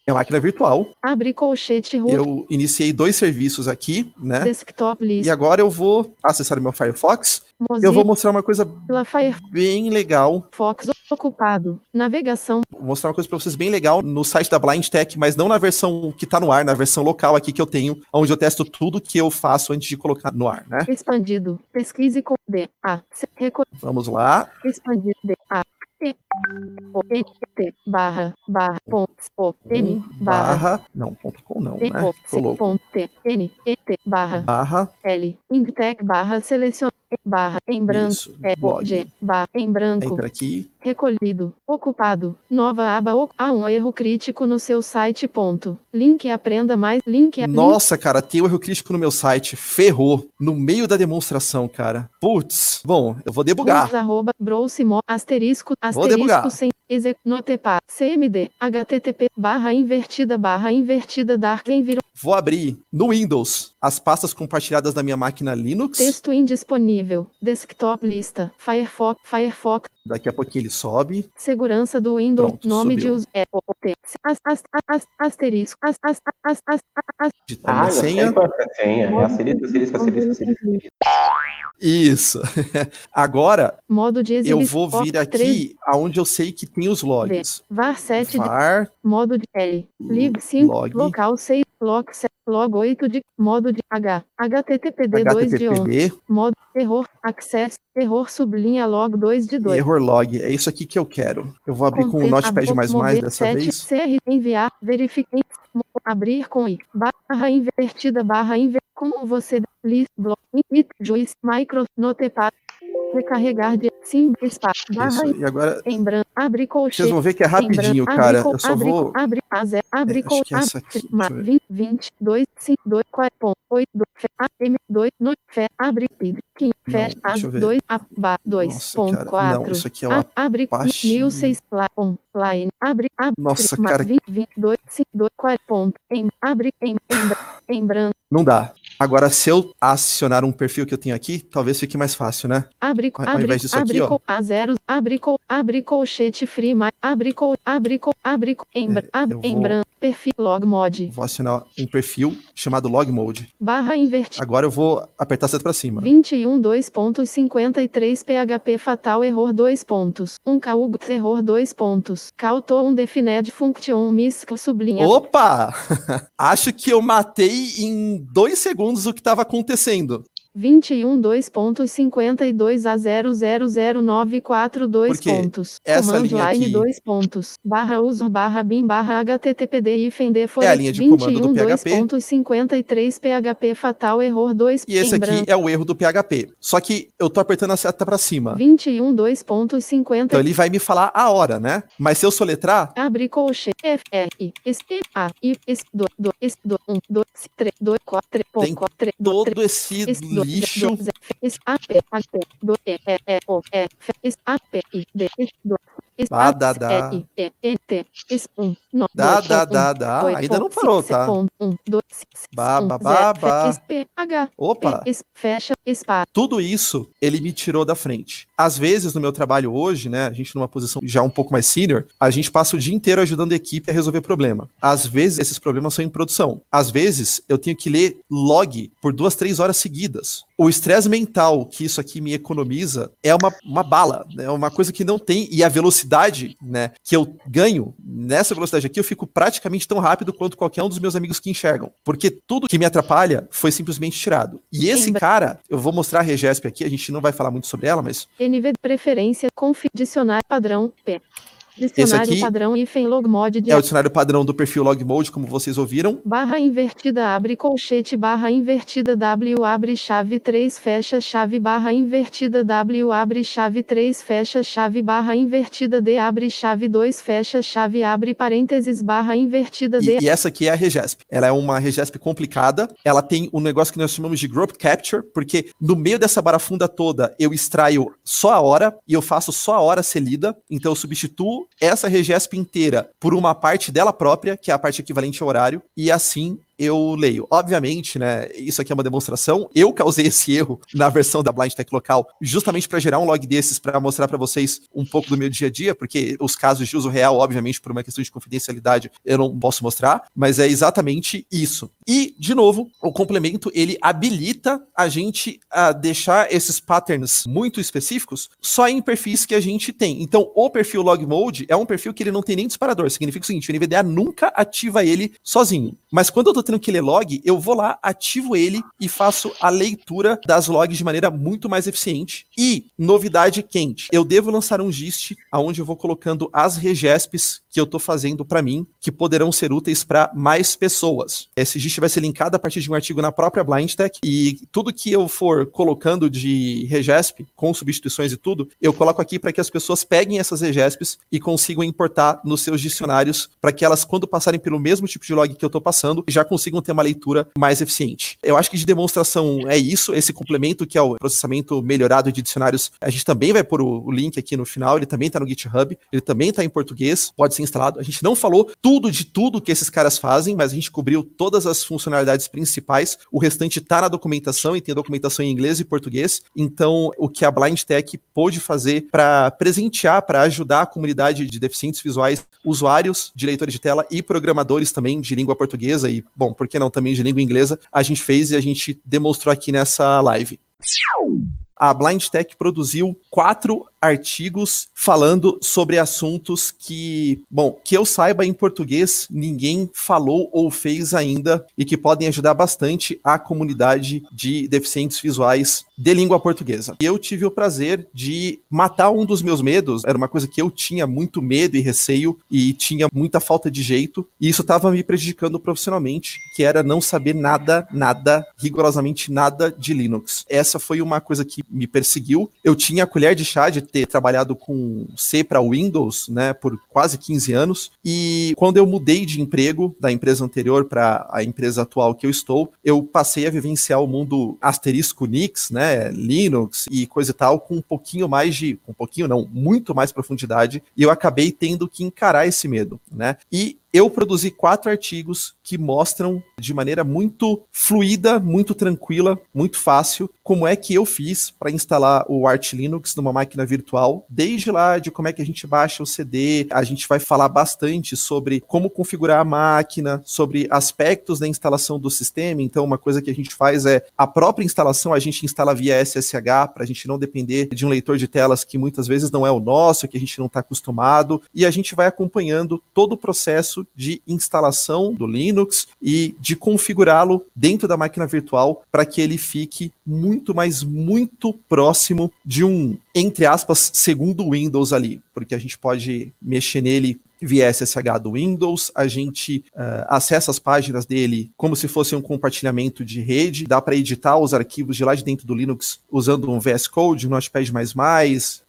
É máquina virtual. abre colchete Eu iniciei dois serviços aqui, né? desktop list E agora eu vou acessar o meu Firefox. Eu Mozilla vou mostrar uma coisa Firefox bem legal. ocupado navegação Vou mostrar uma coisa para vocês bem legal no site da Blind Tech, mas não na versão que tá no ar, na versão local aqui que eu tenho, onde eu testo tudo que eu faço antes de colocar no ar, né? expandido pesquise com D A reco- Vamos lá. expandido D A T O N T barra barra pontos O N barra Barra. Não, ponto com não, né? Ponto T N E T barra Barra. L Ingtec barra selecione barra em branco Isso. é o Log. G barra em branco Entra aqui. recolhido ocupado nova aba o- há um erro crítico no seu site ponto link aprenda mais link Nossa, cara, tem um erro crítico no meu site. Ferrou. No meio da demonstração, cara. Putz. Bom, eu vou debugar. Links, arroba browse mo asterisco Vou debugar. asterisco sem exec notepa cmd http barra invertida barra invertida dark environ Vou abrir no Windows as pastas compartilhadas da minha máquina Linux. texto indisponível. Desktop lista. Firefox firefox Daqui a pouquinho ele sobe. segurança do Windows Pronto, nome subiu. de uso é o T as, as, as, asterisco as, as, as, as, as, Ah, senha. é a senha. É asterisco, asterisco, asterisco, asterisco. Isso. [laughs] Agora modo de eu vou vir aqui aonde eu sei que tem os logs. var 7 de var modo de L lib 5 log. local 6 log 7 log 8 de modo de H httpd 2 de 11 httpd modo error access error sublinha log 2 de 2 error log. É isso aqui que eu quero. Eu vou abrir com o Contém Notepad mais mais dessa 7, vez. CR, enviar, verificar, abrir com i, barra invertida, barra inver, como você, list, block, it, juiz, micro, notepad, recarregar de, sim, espaço, barra, Isso. E agora em branco, abre colchete, vocês vão ver que é rapidinho, branco, cara. Eu só abre, vou. Abre, a zero, abre, É, que é aqui, abre, ma- deixa eu ver. 20, 20, 2, 5, 2, 4, ponto, 8, 2, fé, a, m, 2, no, fé, abre, pid, 15, Não, fé, a, deixa eu ver. 2, a, ba, 2, Nossa, ponto, cara. 4, Não, isso aqui é a- uma abre. 1006, la, on, line, abre, abre, Nossa, cara. 20, 22, 5, 2, 4, ponto, em, abre, em, em branco, Não dá. Agora, se eu acionar um perfil que eu tenho aqui, talvez fique mais fácil, né? abre, Ao- ao abre, invés disso abre, aqui, ó. co- a zero, abre, co, abre, colchete free, mais, abre, co, abre, co, abre, co, em, bra- É, em vou- branco, perfil, log mod, Vou acionar um perfil chamado log mode. barra invertida. Agora eu vou apertar seta pra cima. 21 2.53 PHP fatal error 2 pontos. 1 caugt error 2 pontos. Cauto 1 defined function misc sublinha. Opa! [laughs] Acho que eu matei em dois segundos o que estava acontecendo. 21 2.52 a 0000942 Porque pontos. essa Command linha line aqui- 2 pontos. Barra user barra bin barra httpd hífen É a linha de comando do 21 PHP. 2.53 PHP fatal error 2 E esse aqui branco. é o erro do PHP. Só que eu tô apertando a seta pra cima. 21 2.50 Então ele vai me falar a hora, né? Mas se eu soletrar, Abre colche F R S E A I S do do S do 1 2 3 2 4 3 Tem 4 3 todo esse lixo. Dá, dá, dá. I N T S 1 no Dá, dá, dá, dá. Ainda não parou, tá? Ba, ba, ba, ba. Opa! Fecha, espaço. Tudo isso ele me tirou da frente. Às vezes, no meu trabalho hoje, né, a gente numa posição já um pouco mais senior, a gente passa o dia inteiro ajudando a equipe a resolver problema. Às vezes, esses problemas são em produção. Às vezes, eu tenho que ler log por duas, três horas seguidas. O estresse mental que isso aqui me economiza é uma, uma bala, né, é uma coisa que não tem. E a velocidade né, que eu ganho nessa velocidade aqui, eu fico praticamente tão rápido quanto qualquer um dos meus amigos que enxergam. Porque tudo que me atrapalha foi simplesmente tirado. E esse cara, eu vou mostrar a Regesp aqui, a gente não vai falar muito sobre ela, mas NV preferência, conf, dicionário padrão, P. Dicionário aqui padrão hífen de é o dicionário padrão do perfil log mode, como vocês ouviram. Barra invertida abre colchete barra invertida W abre chave 3 fecha chave barra invertida W abre chave 3 fecha chave barra invertida D abre chave 2 fecha chave abre parênteses barra invertida D E, e essa aqui é a Regesp. Ela é uma Regesp complicada. Ela tem um negócio que nós chamamos de group capture, porque no meio dessa barafunda toda eu extraio só a hora e eu faço só a hora ser lida. Então eu substituo essa Regesp inteira por uma parte dela própria, que é a parte equivalente ao horário, e assim eu leio. Obviamente, né, isso aqui é uma demonstração. Eu causei esse erro na versão da Blind Tech local, justamente para gerar um log desses para mostrar para vocês um pouco do meu dia a dia, porque os casos de uso real, obviamente, por uma questão de confidencialidade, eu não posso mostrar, mas é exatamente isso. E, de novo, o complemento ele habilita a gente a deixar esses patterns muito específicos só em perfis que a gente tem. Então, o perfil log mode é um perfil que ele não tem nem disparador. Significa o seguinte, o NVDA nunca ativa ele sozinho. Mas quando eu tô tendo que ler log, eu vou lá, ativo ele e faço a leitura das logs de maneira muito mais eficiente. E, novidade quente, eu devo lançar um gist onde eu vou colocando as regesps que eu tô fazendo para mim, que poderão ser úteis para mais pessoas. Esse gist vai ser linkado a partir de um artigo na própria Blind Tech e tudo que eu for colocando de regesp, com substituições e tudo, eu coloco aqui para que as pessoas peguem essas regesps e consigam importar nos seus dicionários para que elas, quando passarem pelo mesmo tipo de log que eu tô passando, já consigam ter uma leitura mais eficiente. Eu acho que de demonstração é isso, esse complemento que é o processamento melhorado de dicionários, a gente também vai pôr o, link aqui no final, ele também tá no GitHub, ele também tá em português, pode ser instalado. A gente não falou tudo de tudo que esses caras fazem, mas a gente cobriu todas as funcionalidades principais. O restante tá na documentação e tem documentação em inglês e português. Então, o que a Blind Tech pôde fazer para presentear, para ajudar a comunidade de deficientes visuais, usuários de leitores de tela e programadores também de língua portuguesa e, bom, por que não também de língua inglesa, a gente fez e a gente demonstrou aqui nessa live. A Blind Tech produziu quatro artigos falando sobre assuntos que, bom, que eu saiba em português, ninguém falou ou fez ainda e que podem ajudar bastante a comunidade de deficientes visuais de língua portuguesa. Eu tive o prazer de matar um dos meus medos, era uma coisa que eu tinha muito medo e receio e tinha muita falta de jeito, e isso estava me prejudicando profissionalmente, que era não saber nada, nada, rigorosamente nada de Linux. Essa foi uma coisa que me perseguiu. Eu tinha a colher de chá de ter trabalhado com C para Windows, né, por quase 15 anos, e quando eu mudei de emprego da empresa anterior para a empresa atual que eu estou, eu passei a vivenciar o mundo asterisco Unix, né, Linux e coisa e tal, com um pouquinho mais de, um pouquinho não, muito mais profundidade, e eu acabei tendo que encarar esse medo, né? E eu produzi quatro artigos que mostram de maneira muito fluida, muito tranquila, muito fácil, como é que eu fiz para instalar o Arch Linux numa máquina virtual, desde lá de como é que a gente baixa o CD, a gente vai falar bastante sobre como configurar a máquina, sobre aspectos da instalação do sistema. Então, uma coisa que a gente faz é a própria instalação, a gente instala via SSH para a gente não depender de um leitor de telas que muitas vezes não é o nosso, que a gente não está acostumado, e a gente vai acompanhando todo o processo processo de instalação do Linux e de configurá-lo dentro da máquina virtual para que ele fique muito, mas muito próximo de um, entre aspas, segundo Windows ali, porque a gente pode mexer nele via SSH do Windows, a gente uh, acessa as páginas dele como se fosse um compartilhamento de rede, dá para editar os arquivos de lá de dentro do Linux usando um VS Code, um Notepad++,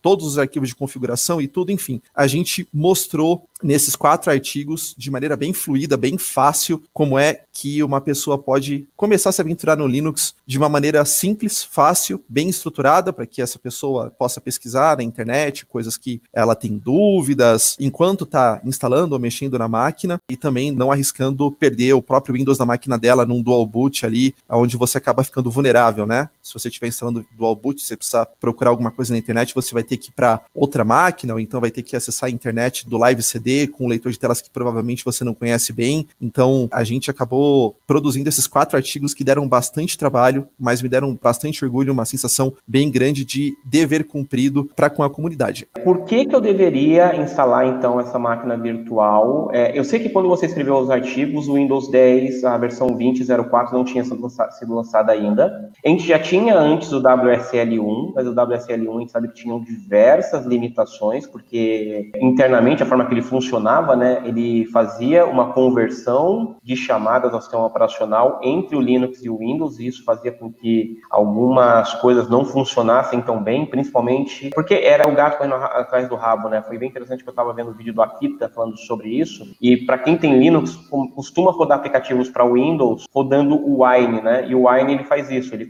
todos os arquivos de configuração e tudo, enfim. A gente mostrou nesses quatro artigos de maneira bem fluida, bem fácil, como é que uma pessoa pode começar a se aventurar no Linux de uma maneira simples, fácil, bem estruturada, para que essa pessoa possa pesquisar na internet coisas que ela tem dúvidas, enquanto está instalando ou mexendo na máquina, e também não arriscando perder o próprio Windows da máquina dela num dual boot ali, onde você acaba ficando vulnerável, né? Se você estiver instalando dual boot, você precisa procurar alguma coisa na internet, você vai ter que ir para outra máquina, ou então vai ter que acessar a internet do Live CD com um leitor de telas que provavelmente você não conhece bem. Então, a gente acabou produzindo esses quatro artigos que deram bastante trabalho, mas me deram bastante orgulho, uma sensação bem grande de dever cumprido para com a comunidade. Por que, que eu deveria instalar então essa máquina virtual? É, eu sei que quando você escreveu os artigos, o Windows 10, a versão 20.04 não tinha sido lançada ainda. A gente já tinha antes o WSL1, mas o WSL1 a gente sabe que tinham diversas limitações, porque internamente a forma que ele funciona funcionava, né, ele fazia uma conversão de chamadas ao sistema operacional entre o Linux e o Windows, e isso fazia com que algumas coisas não funcionassem tão bem, principalmente porque era o gato correndo atrás do rabo, né? Foi bem interessante que eu estava vendo o vídeo do Akita falando sobre isso. E para quem tem Linux, costuma rodar aplicativos para Windows rodando o Wine, né? E o Wine ele faz isso, ele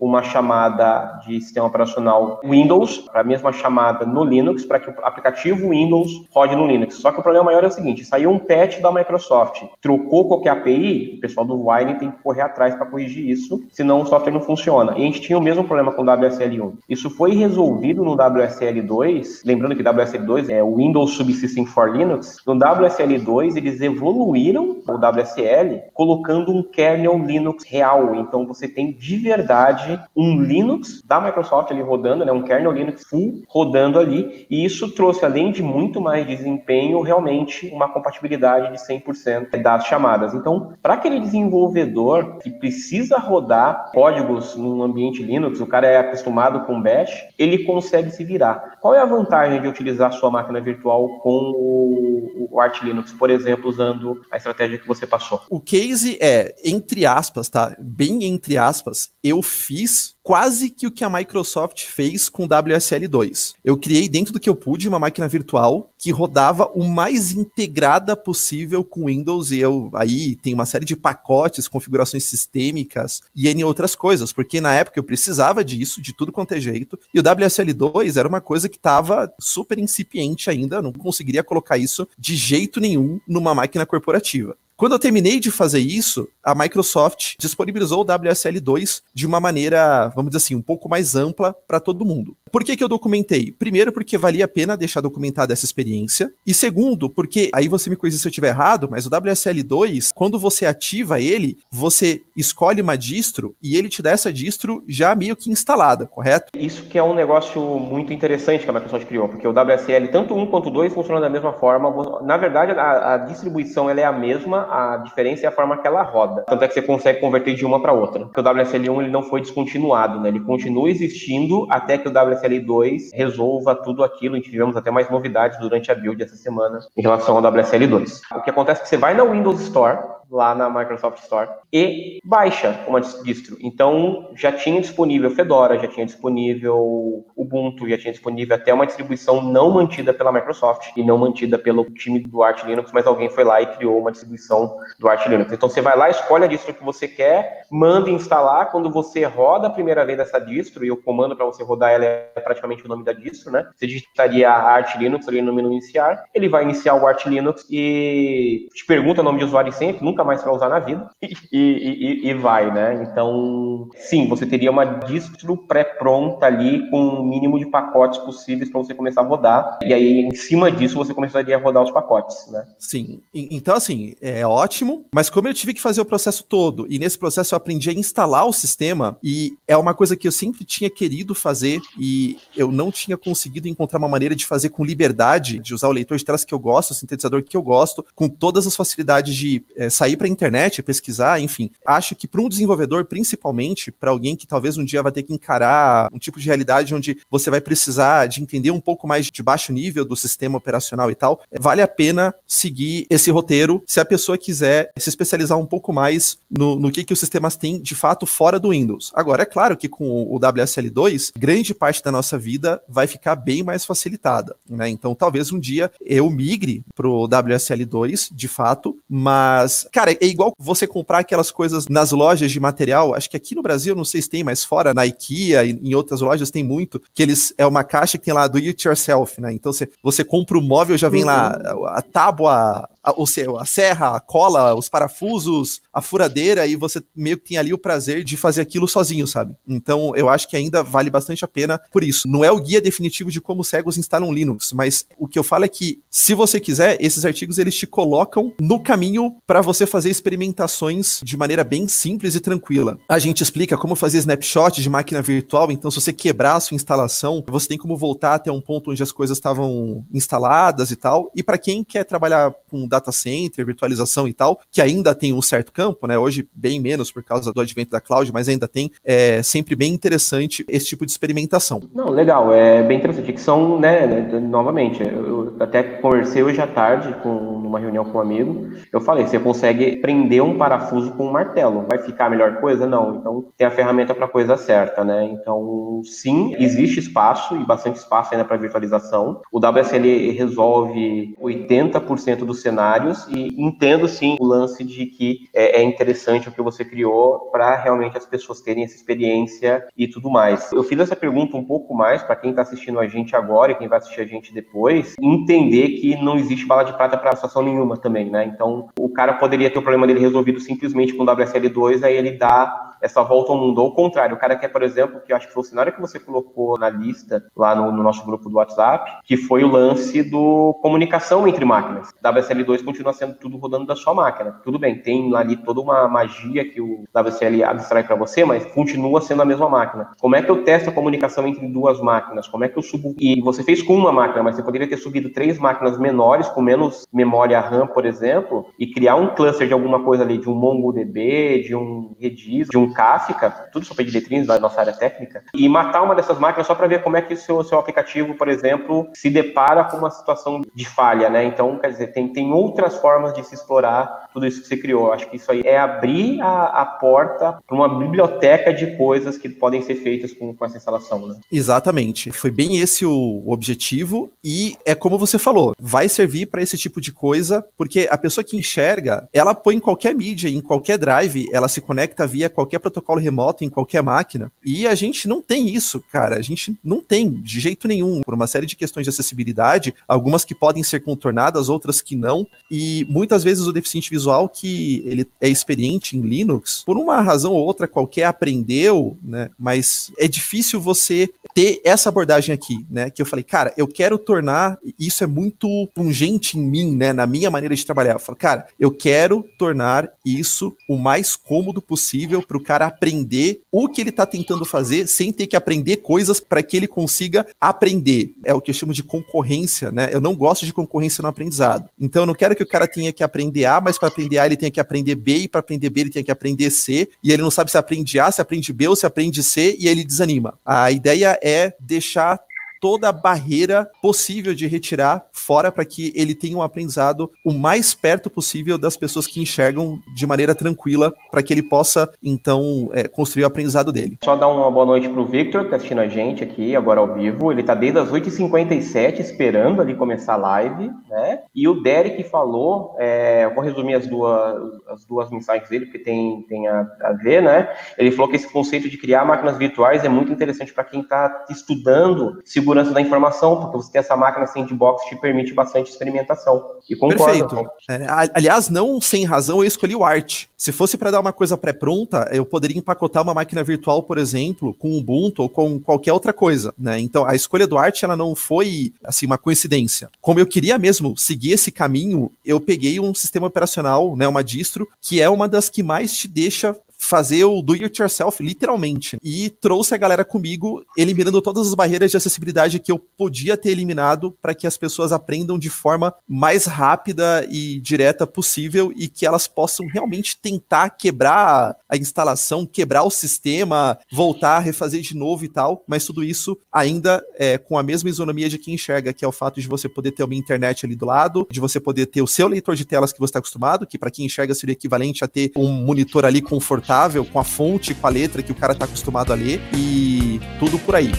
uma chamada de sistema operacional Windows para a mesma chamada no Linux, para que o aplicativo Windows rode no Linux. Só que o problema maior é o seguinte: saiu um patch da Microsoft, trocou qualquer API, o pessoal do Wine tem que correr atrás para corrigir isso, senão o software não funciona. E a gente tinha o mesmo problema com o WSL1. Isso foi resolvido no WSL2, lembrando que WSL2 é o Windows Subsystem for Linux. No WSL2 eles evoluíram o WSL colocando um kernel Linux real. Então você tem de verdade um Linux da Microsoft ali rodando, né, um kernel Linux full rodando ali, e isso trouxe, além de muito mais desempenho, realmente uma compatibilidade de 100% das chamadas. Então, para aquele desenvolvedor que precisa rodar códigos num ambiente Linux, o cara é acostumado com Bash, ele consegue se virar. Qual é a vantagem de utilizar sua máquina virtual com o, o Arch Linux, por exemplo, usando a estratégia que você passou? O case é, entre aspas, tá? Bem entre aspas, eu fiz quase que o que a Microsoft fez com o WSL2. Eu criei dentro do que eu pude uma máquina virtual que rodava o mais integrada possível com Windows e eu aí tem uma série de pacotes, configurações sistêmicas e N outras coisas, porque na época eu precisava disso, de tudo quanto é jeito, e o WSL2 era uma coisa que estava super incipiente ainda, não conseguiria colocar isso de jeito nenhum numa máquina corporativa. Quando eu terminei de fazer isso, a Microsoft disponibilizou o WSL2 de uma maneira, vamos dizer assim, um pouco mais ampla para todo mundo. Por que, que eu documentei? Primeiro, porque valia a pena deixar documentada essa experiência. E segundo, porque aí você me corrija se eu estiver errado, mas o WSL2, quando você ativa ele, você escolhe uma distro e ele te dá essa distro já meio que instalada, correto? Isso que é um negócio muito interessante que a Microsoft criou, porque o WSL, tanto 1 quanto 2, funciona da mesma forma. Na verdade, a, a distribuição ela é a mesma, a diferença é a forma que ela roda. Tanto é que você consegue converter de uma para outra. Porque o WSL1 ele não foi descontinuado, né? Ele continua existindo até que o WSL WSL2 resolva tudo aquilo. A gente tivemos até mais novidades durante a build essa semana em relação ao WSL2. O que acontece é que você vai na Windows Store, lá na Microsoft Store e baixa uma distro. Então já tinha disponível Fedora, já tinha disponível Ubuntu, já tinha disponível até uma distribuição não mantida pela Microsoft e não mantida pelo time do Arch Linux, mas alguém foi lá e criou uma distribuição do Arch Linux. Então você vai lá, escolhe a distro que você quer, manda instalar. Quando você roda a primeira vez essa distro e o comando para você rodar ela é praticamente o nome da distro, né? Você digitaria Arch Linux ali no menu iniciar, ele vai iniciar o Arch Linux e te pergunta o nome de usuário sempre, nunca nunca mais vai usar na vida, [laughs] e, e, e, vai, né? Então, sim, você teria uma distro pré-pronta ali com o mínimo de pacotes possíveis para você começar a rodar, e aí em cima disso você começaria a rodar os pacotes, né? Sim, então assim, é ótimo, mas como eu tive que fazer o processo todo, e nesse processo eu aprendi a instalar o sistema, e é uma coisa que eu sempre tinha querido fazer, e eu não tinha conseguido encontrar uma maneira de fazer com liberdade, de usar o leitor de telas que eu gosto, o sintetizador que eu gosto, com todas as facilidades de é, sair para a internet, pesquisar, enfim. Acho que para um desenvolvedor, principalmente, para alguém que talvez um dia vai ter que encarar um tipo de realidade onde você vai precisar de entender um pouco mais de baixo nível do sistema operacional e tal, vale a pena seguir esse roteiro se a pessoa quiser se especializar um pouco mais no, no que, que os sistemas têm de fato fora do Windows. Agora, é claro que com o WSL2, grande parte da nossa vida vai ficar bem mais facilitada, né? Então, talvez um dia eu migre pro WSL2, de fato, mas, cara, é igual você comprar aquelas coisas nas lojas de material, acho que aqui no Brasil, não sei se tem, mas fora, na IKEA e em outras lojas tem muito, que eles, é uma caixa que tem lá do it yourself, né? Então, você, você compra o móvel, já vem uhum. lá a tábua, a, ou seja, a serra, a cola, os parafusos, a furadeira, e você meio que tem ali o prazer de fazer aquilo sozinho, sabe? Então, eu acho que ainda vale bastante a pena por isso. Não é o guia definitivo de como cegos instalam Linux, mas o que eu falo é que, se você quiser, esses artigos eles te colocam no caminho para você fazer experimentações de maneira bem simples e tranquila. A gente explica como fazer snapshot de máquina virtual, então se você quebrar a sua instalação, você tem como voltar até um ponto onde as coisas estavam instaladas e tal. E para quem quer trabalhar com data center, virtualização e tal, que ainda tem um certo campo, né? Hoje bem menos por causa do advento da cloud, mas ainda tem, é sempre bem interessante esse tipo de experimentação. Não, legal, é bem interessante. Que são, né, né novamente, eu até conversei hoje à tarde com numa reunião com um amigo, eu falei, você consegue prender um parafuso com um martelo, vai ficar a melhor coisa? Não. Então tem a ferramenta para a coisa certa, né? Então, sim, existe espaço e bastante espaço ainda para virtualização. O WSL resolve 80% dos cenários e entendo sim o lance de que é, é interessante o que você criou para realmente as pessoas terem essa experiência e tudo mais. Eu fiz essa pergunta um pouco mais para quem está assistindo a gente agora e quem vai assistir a gente depois, entender que não existe bala de prata para situação nenhuma também, né? Então, o cara poderia ter o problema dele resolvido simplesmente com o WSL2, aí ele dá essa volta ao mundo. Ou ao contrário, o cara quer, por exemplo, que eu acho que foi o cenário que você colocou na lista lá no, no, nosso grupo do WhatsApp, que foi o lance do comunicação entre máquinas. WSL2 continua sendo tudo rodando da sua máquina. Tudo bem, tem ali toda uma magia que o WSL abstrai para você, mas continua sendo a mesma máquina. Como é que eu testo a comunicação entre duas máquinas? Como é que eu subo? E você fez com uma máquina, mas você poderia ter subido três máquinas menores, com menos memória RAM, por exemplo, e criar um cluster de alguma coisa ali, de um MongoDB, de um Redis, de um Kafka, tudo sobre diretrizes da nossa área técnica, e matar uma dessas máquinas só para ver como é que o seu, seu aplicativo, por exemplo, se depara com uma situação de falha, né? Então, quer dizer, tem, tem outras formas de se explorar tudo isso que você criou. Acho que isso aí é abrir a, a porta para uma biblioteca de coisas que podem ser feitas com, com essa instalação, né? Exatamente. Foi bem esse o objetivo e é como você falou, vai servir para esse tipo de coisa, porque a pessoa que enxerga, ela põe em qualquer mídia, em qualquer drive, ela se conecta via qualquer protocolo remoto em qualquer máquina. E a gente não tem isso, cara. A gente não tem de jeito nenhum, por uma série de questões de acessibilidade, algumas que podem ser contornadas, outras que não. E muitas vezes o deficiente visual que ele é experiente em Linux, por uma razão ou outra qualquer aprendeu, né? Mas é difícil você ter essa abordagem aqui, né? Que eu falei, cara, eu quero tornar isso é muito pungente em mim, né? Na minha maneira de trabalhar. Eu falo, cara, eu quero tornar isso o mais cômodo possível para o cara aprender o que ele está tentando fazer sem ter que aprender coisas para que ele consiga aprender. É o que eu chamo de concorrência, né? Eu não gosto de concorrência no aprendizado. Então eu não quero que o cara tenha que aprender A, mas para aprender A ele tenha que aprender B, e para aprender B ele tenha que aprender C, e ele não sabe se aprende A, se aprende B ou se aprende C, e ele desanima. A ideia é deixar toda a barreira possível de retirar fora para que ele tenha um aprendizado o mais perto possível das pessoas que enxergam de maneira tranquila, para que ele possa, então, é, construir o aprendizado dele. Só dar uma boa noite para o Victor, que está assistindo a gente aqui agora ao vivo. Ele está desde as 8h57 esperando ali começar a live, né? E o Derek falou, é, eu vou resumir as duas, as duas mensagens dele, porque tem, tem a, a ver, né? Ele falou que esse conceito de criar máquinas virtuais é muito interessante para quem está estudando segurança segurança da informação, porque você ter essa máquina sandbox te permite bastante experimentação. E concordo. Perfeito. É, a- aliás, não sem razão, eu escolhi o Art. Se fosse para dar uma coisa pré-pronta, eu poderia empacotar uma máquina virtual, por exemplo, com Ubuntu ou com qualquer outra coisa, né? Então, a escolha do Art, ela não foi, assim, uma coincidência. Como eu queria mesmo seguir esse caminho, eu peguei um sistema operacional, né, uma distro, que é uma das que mais te deixa fazer o do it yourself, literalmente. E trouxe a galera comigo, eliminando todas as barreiras de acessibilidade que eu podia ter eliminado para que as pessoas aprendam de forma mais rápida e direta possível e que elas possam realmente tentar quebrar a instalação, quebrar o sistema, voltar, refazer de novo e tal, mas tudo isso ainda é com a mesma isonomia de quem enxerga, que é o fato de você poder ter uma internet ali do lado, de você poder ter o seu leitor de telas que você está acostumado, que para quem enxerga seria equivalente a ter um monitor ali confortável, com a fonte, com a letra que o cara está acostumado a ler, e tudo por aí.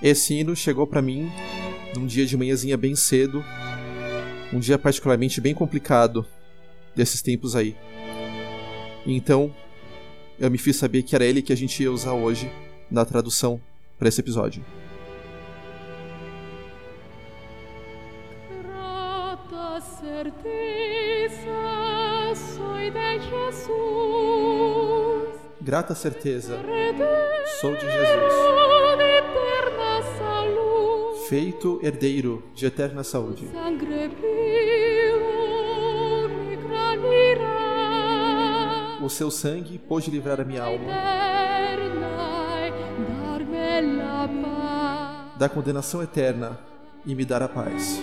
Esse hino chegou para mim num dia de manhãzinha bem cedo, um dia particularmente bem complicado desses tempos aí. Então, eu me fiz saber que era ele que a gente ia usar hoje na tradução para esse episódio. Grata certeza sou de Jesus, feito herdeiro de eterna saúde. O seu sangue pôde livrar a minha alma da condenação eterna e me dar a paz.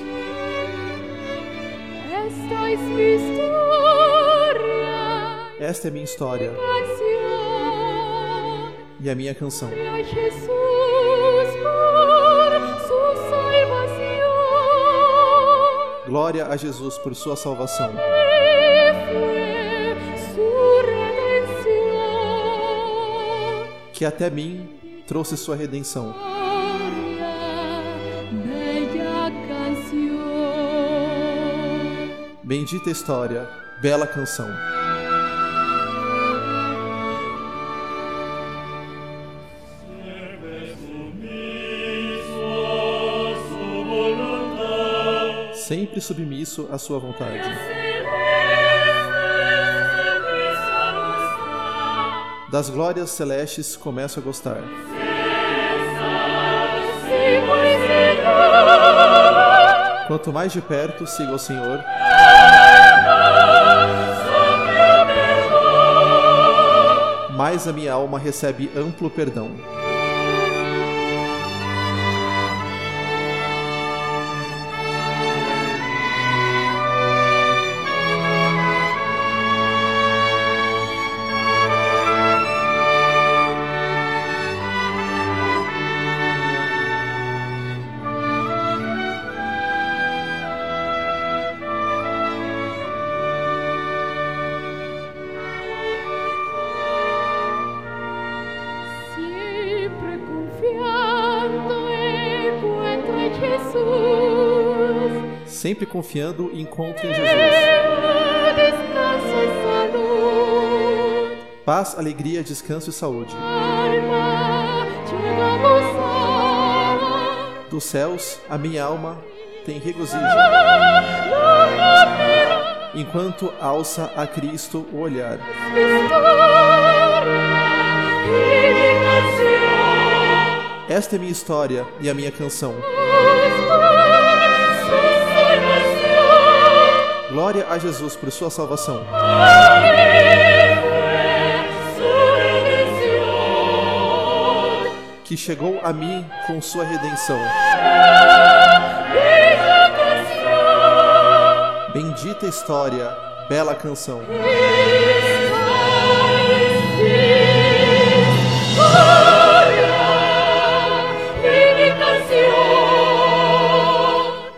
Esta é a minha história e a minha canção. Glória a Jesus por sua salvação. Que até mim trouxe sua redenção. Bendita história, bela canção. Sempre submisso à sua vontade. Das glórias celestes começo a gostar. Quanto mais de perto sigo ao Senhor, mais a minha alma recebe amplo perdão. Sempre confiando, encontro em Jesus. Paz, alegria, descanso e saúde. Dos céus, a minha alma tem regozijo, enquanto alça a Cristo o olhar. Esta é minha história e a minha canção. Glória a Jesus por sua salvação. Que chegou a mim com sua redenção. Bendita história, bela canção.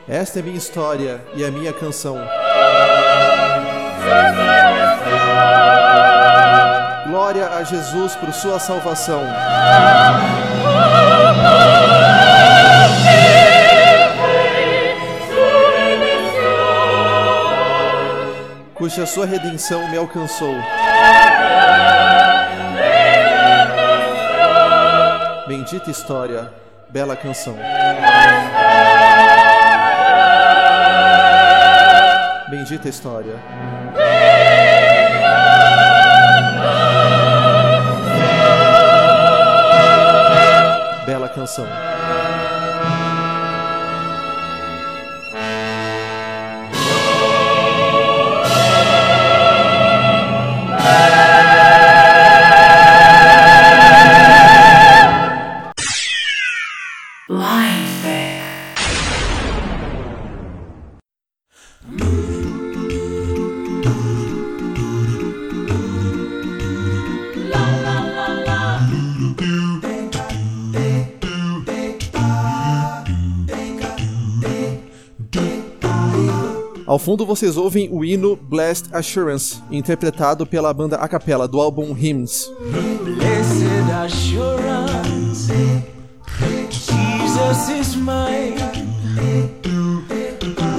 Esta é minha história e a minha canção. Glória a Jesus por sua salvação. Cuja sua redenção me alcançou. Bendita história, bela canção. Bendita história. Bela canção. Fundo vocês ouvem o hino Blessed Assurance, interpretado pela banda a capela do álbum Hymns. Blessed assurance, Jesus is mine.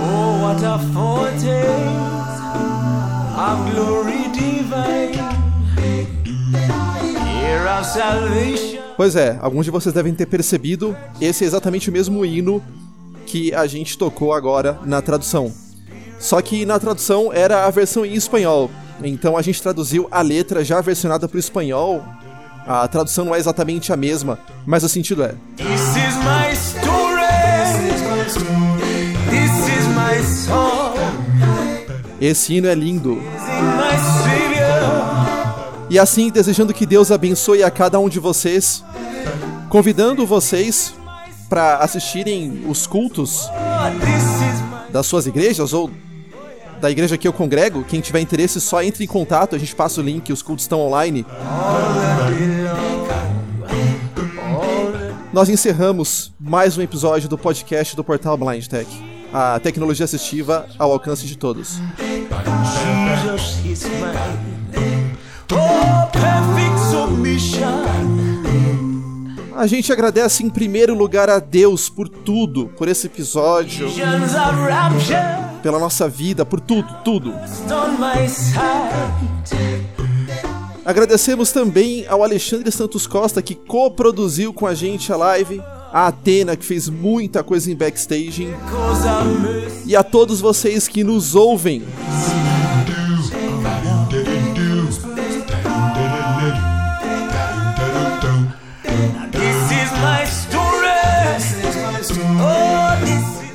Oh, what a foretaste of glory divine. Year of salvation. Pois é, alguns de vocês devem ter percebido, esse é exatamente o mesmo hino que a gente tocou agora na tradução. Só que na tradução era a versão em espanhol, então a gente traduziu a letra já versionada para o espanhol. A tradução não é exatamente a mesma, mas o sentido é. This is my story. This is my song. Esse hino é lindo. E assim, desejando que Deus abençoe a cada um de vocês, convidando vocês para assistirem os cultos das suas igrejas ou da igreja que eu congrego. Quem tiver interesse, só entre em contato, a gente passa o link, os cultos estão online. Nós encerramos mais um episódio do podcast do Portal Blind Tech. A tecnologia assistiva ao alcance de todos. A gente agradece em primeiro lugar a Deus por tudo, por esse episódio, pela nossa vida, por tudo, tudo. Agradecemos também ao Alexandre Santos Costa que coproduziu com a gente a live, a Atena que fez muita coisa em backstage e a todos vocês que nos ouvem.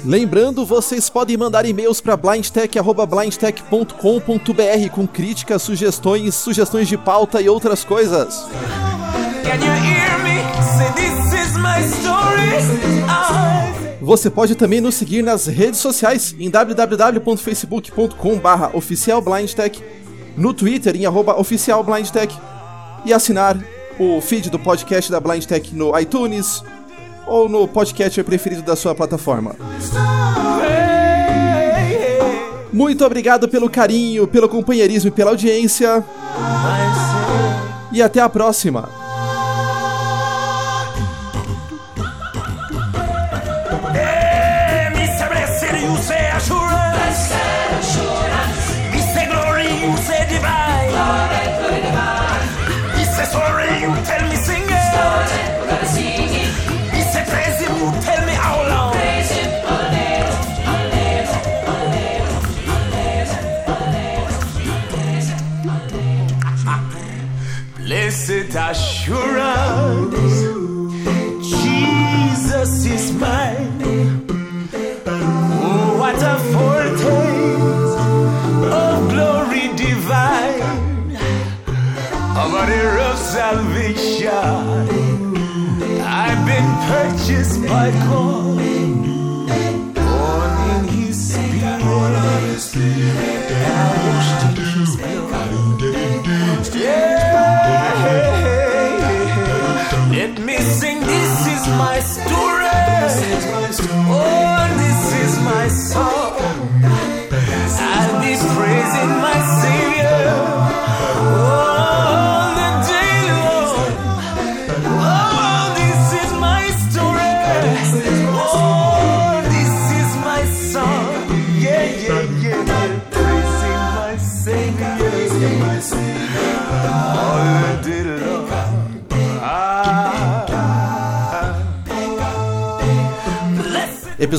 Lembrando, vocês podem mandar e-mails para blindtech@blindtech.com.br com críticas, sugestões, sugestões de pauta e outras coisas. I Você pode também nos seguir nas redes sociais em www.facebook.com/barra oficialblindtech, no Twitter em arroba oficialblindtech e assinar o feed do podcast da Blindtech no iTunes ou no podcast preferido da sua plataforma. Muito obrigado pelo carinho, pelo companheirismo e pela audiência e até a próxima.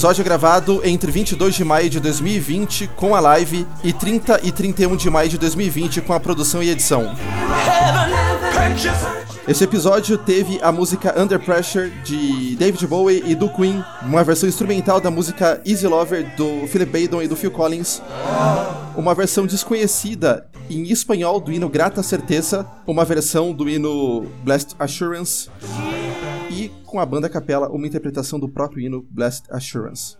Episódio gravado entre 22 de maio de 2020 com a live e 30 e 31 de maio de 2020 com a produção e edição. Esse episódio teve a música Under Pressure de David Bowie e do Queen, uma versão instrumental da música Easy Lover do Philip Baydon e do Phil Collins, uma versão desconhecida em espanhol do hino Grata Certeza, uma versão do hino Blessed Assurance com a banda capela uma interpretação do próprio hino Blessed Assurance.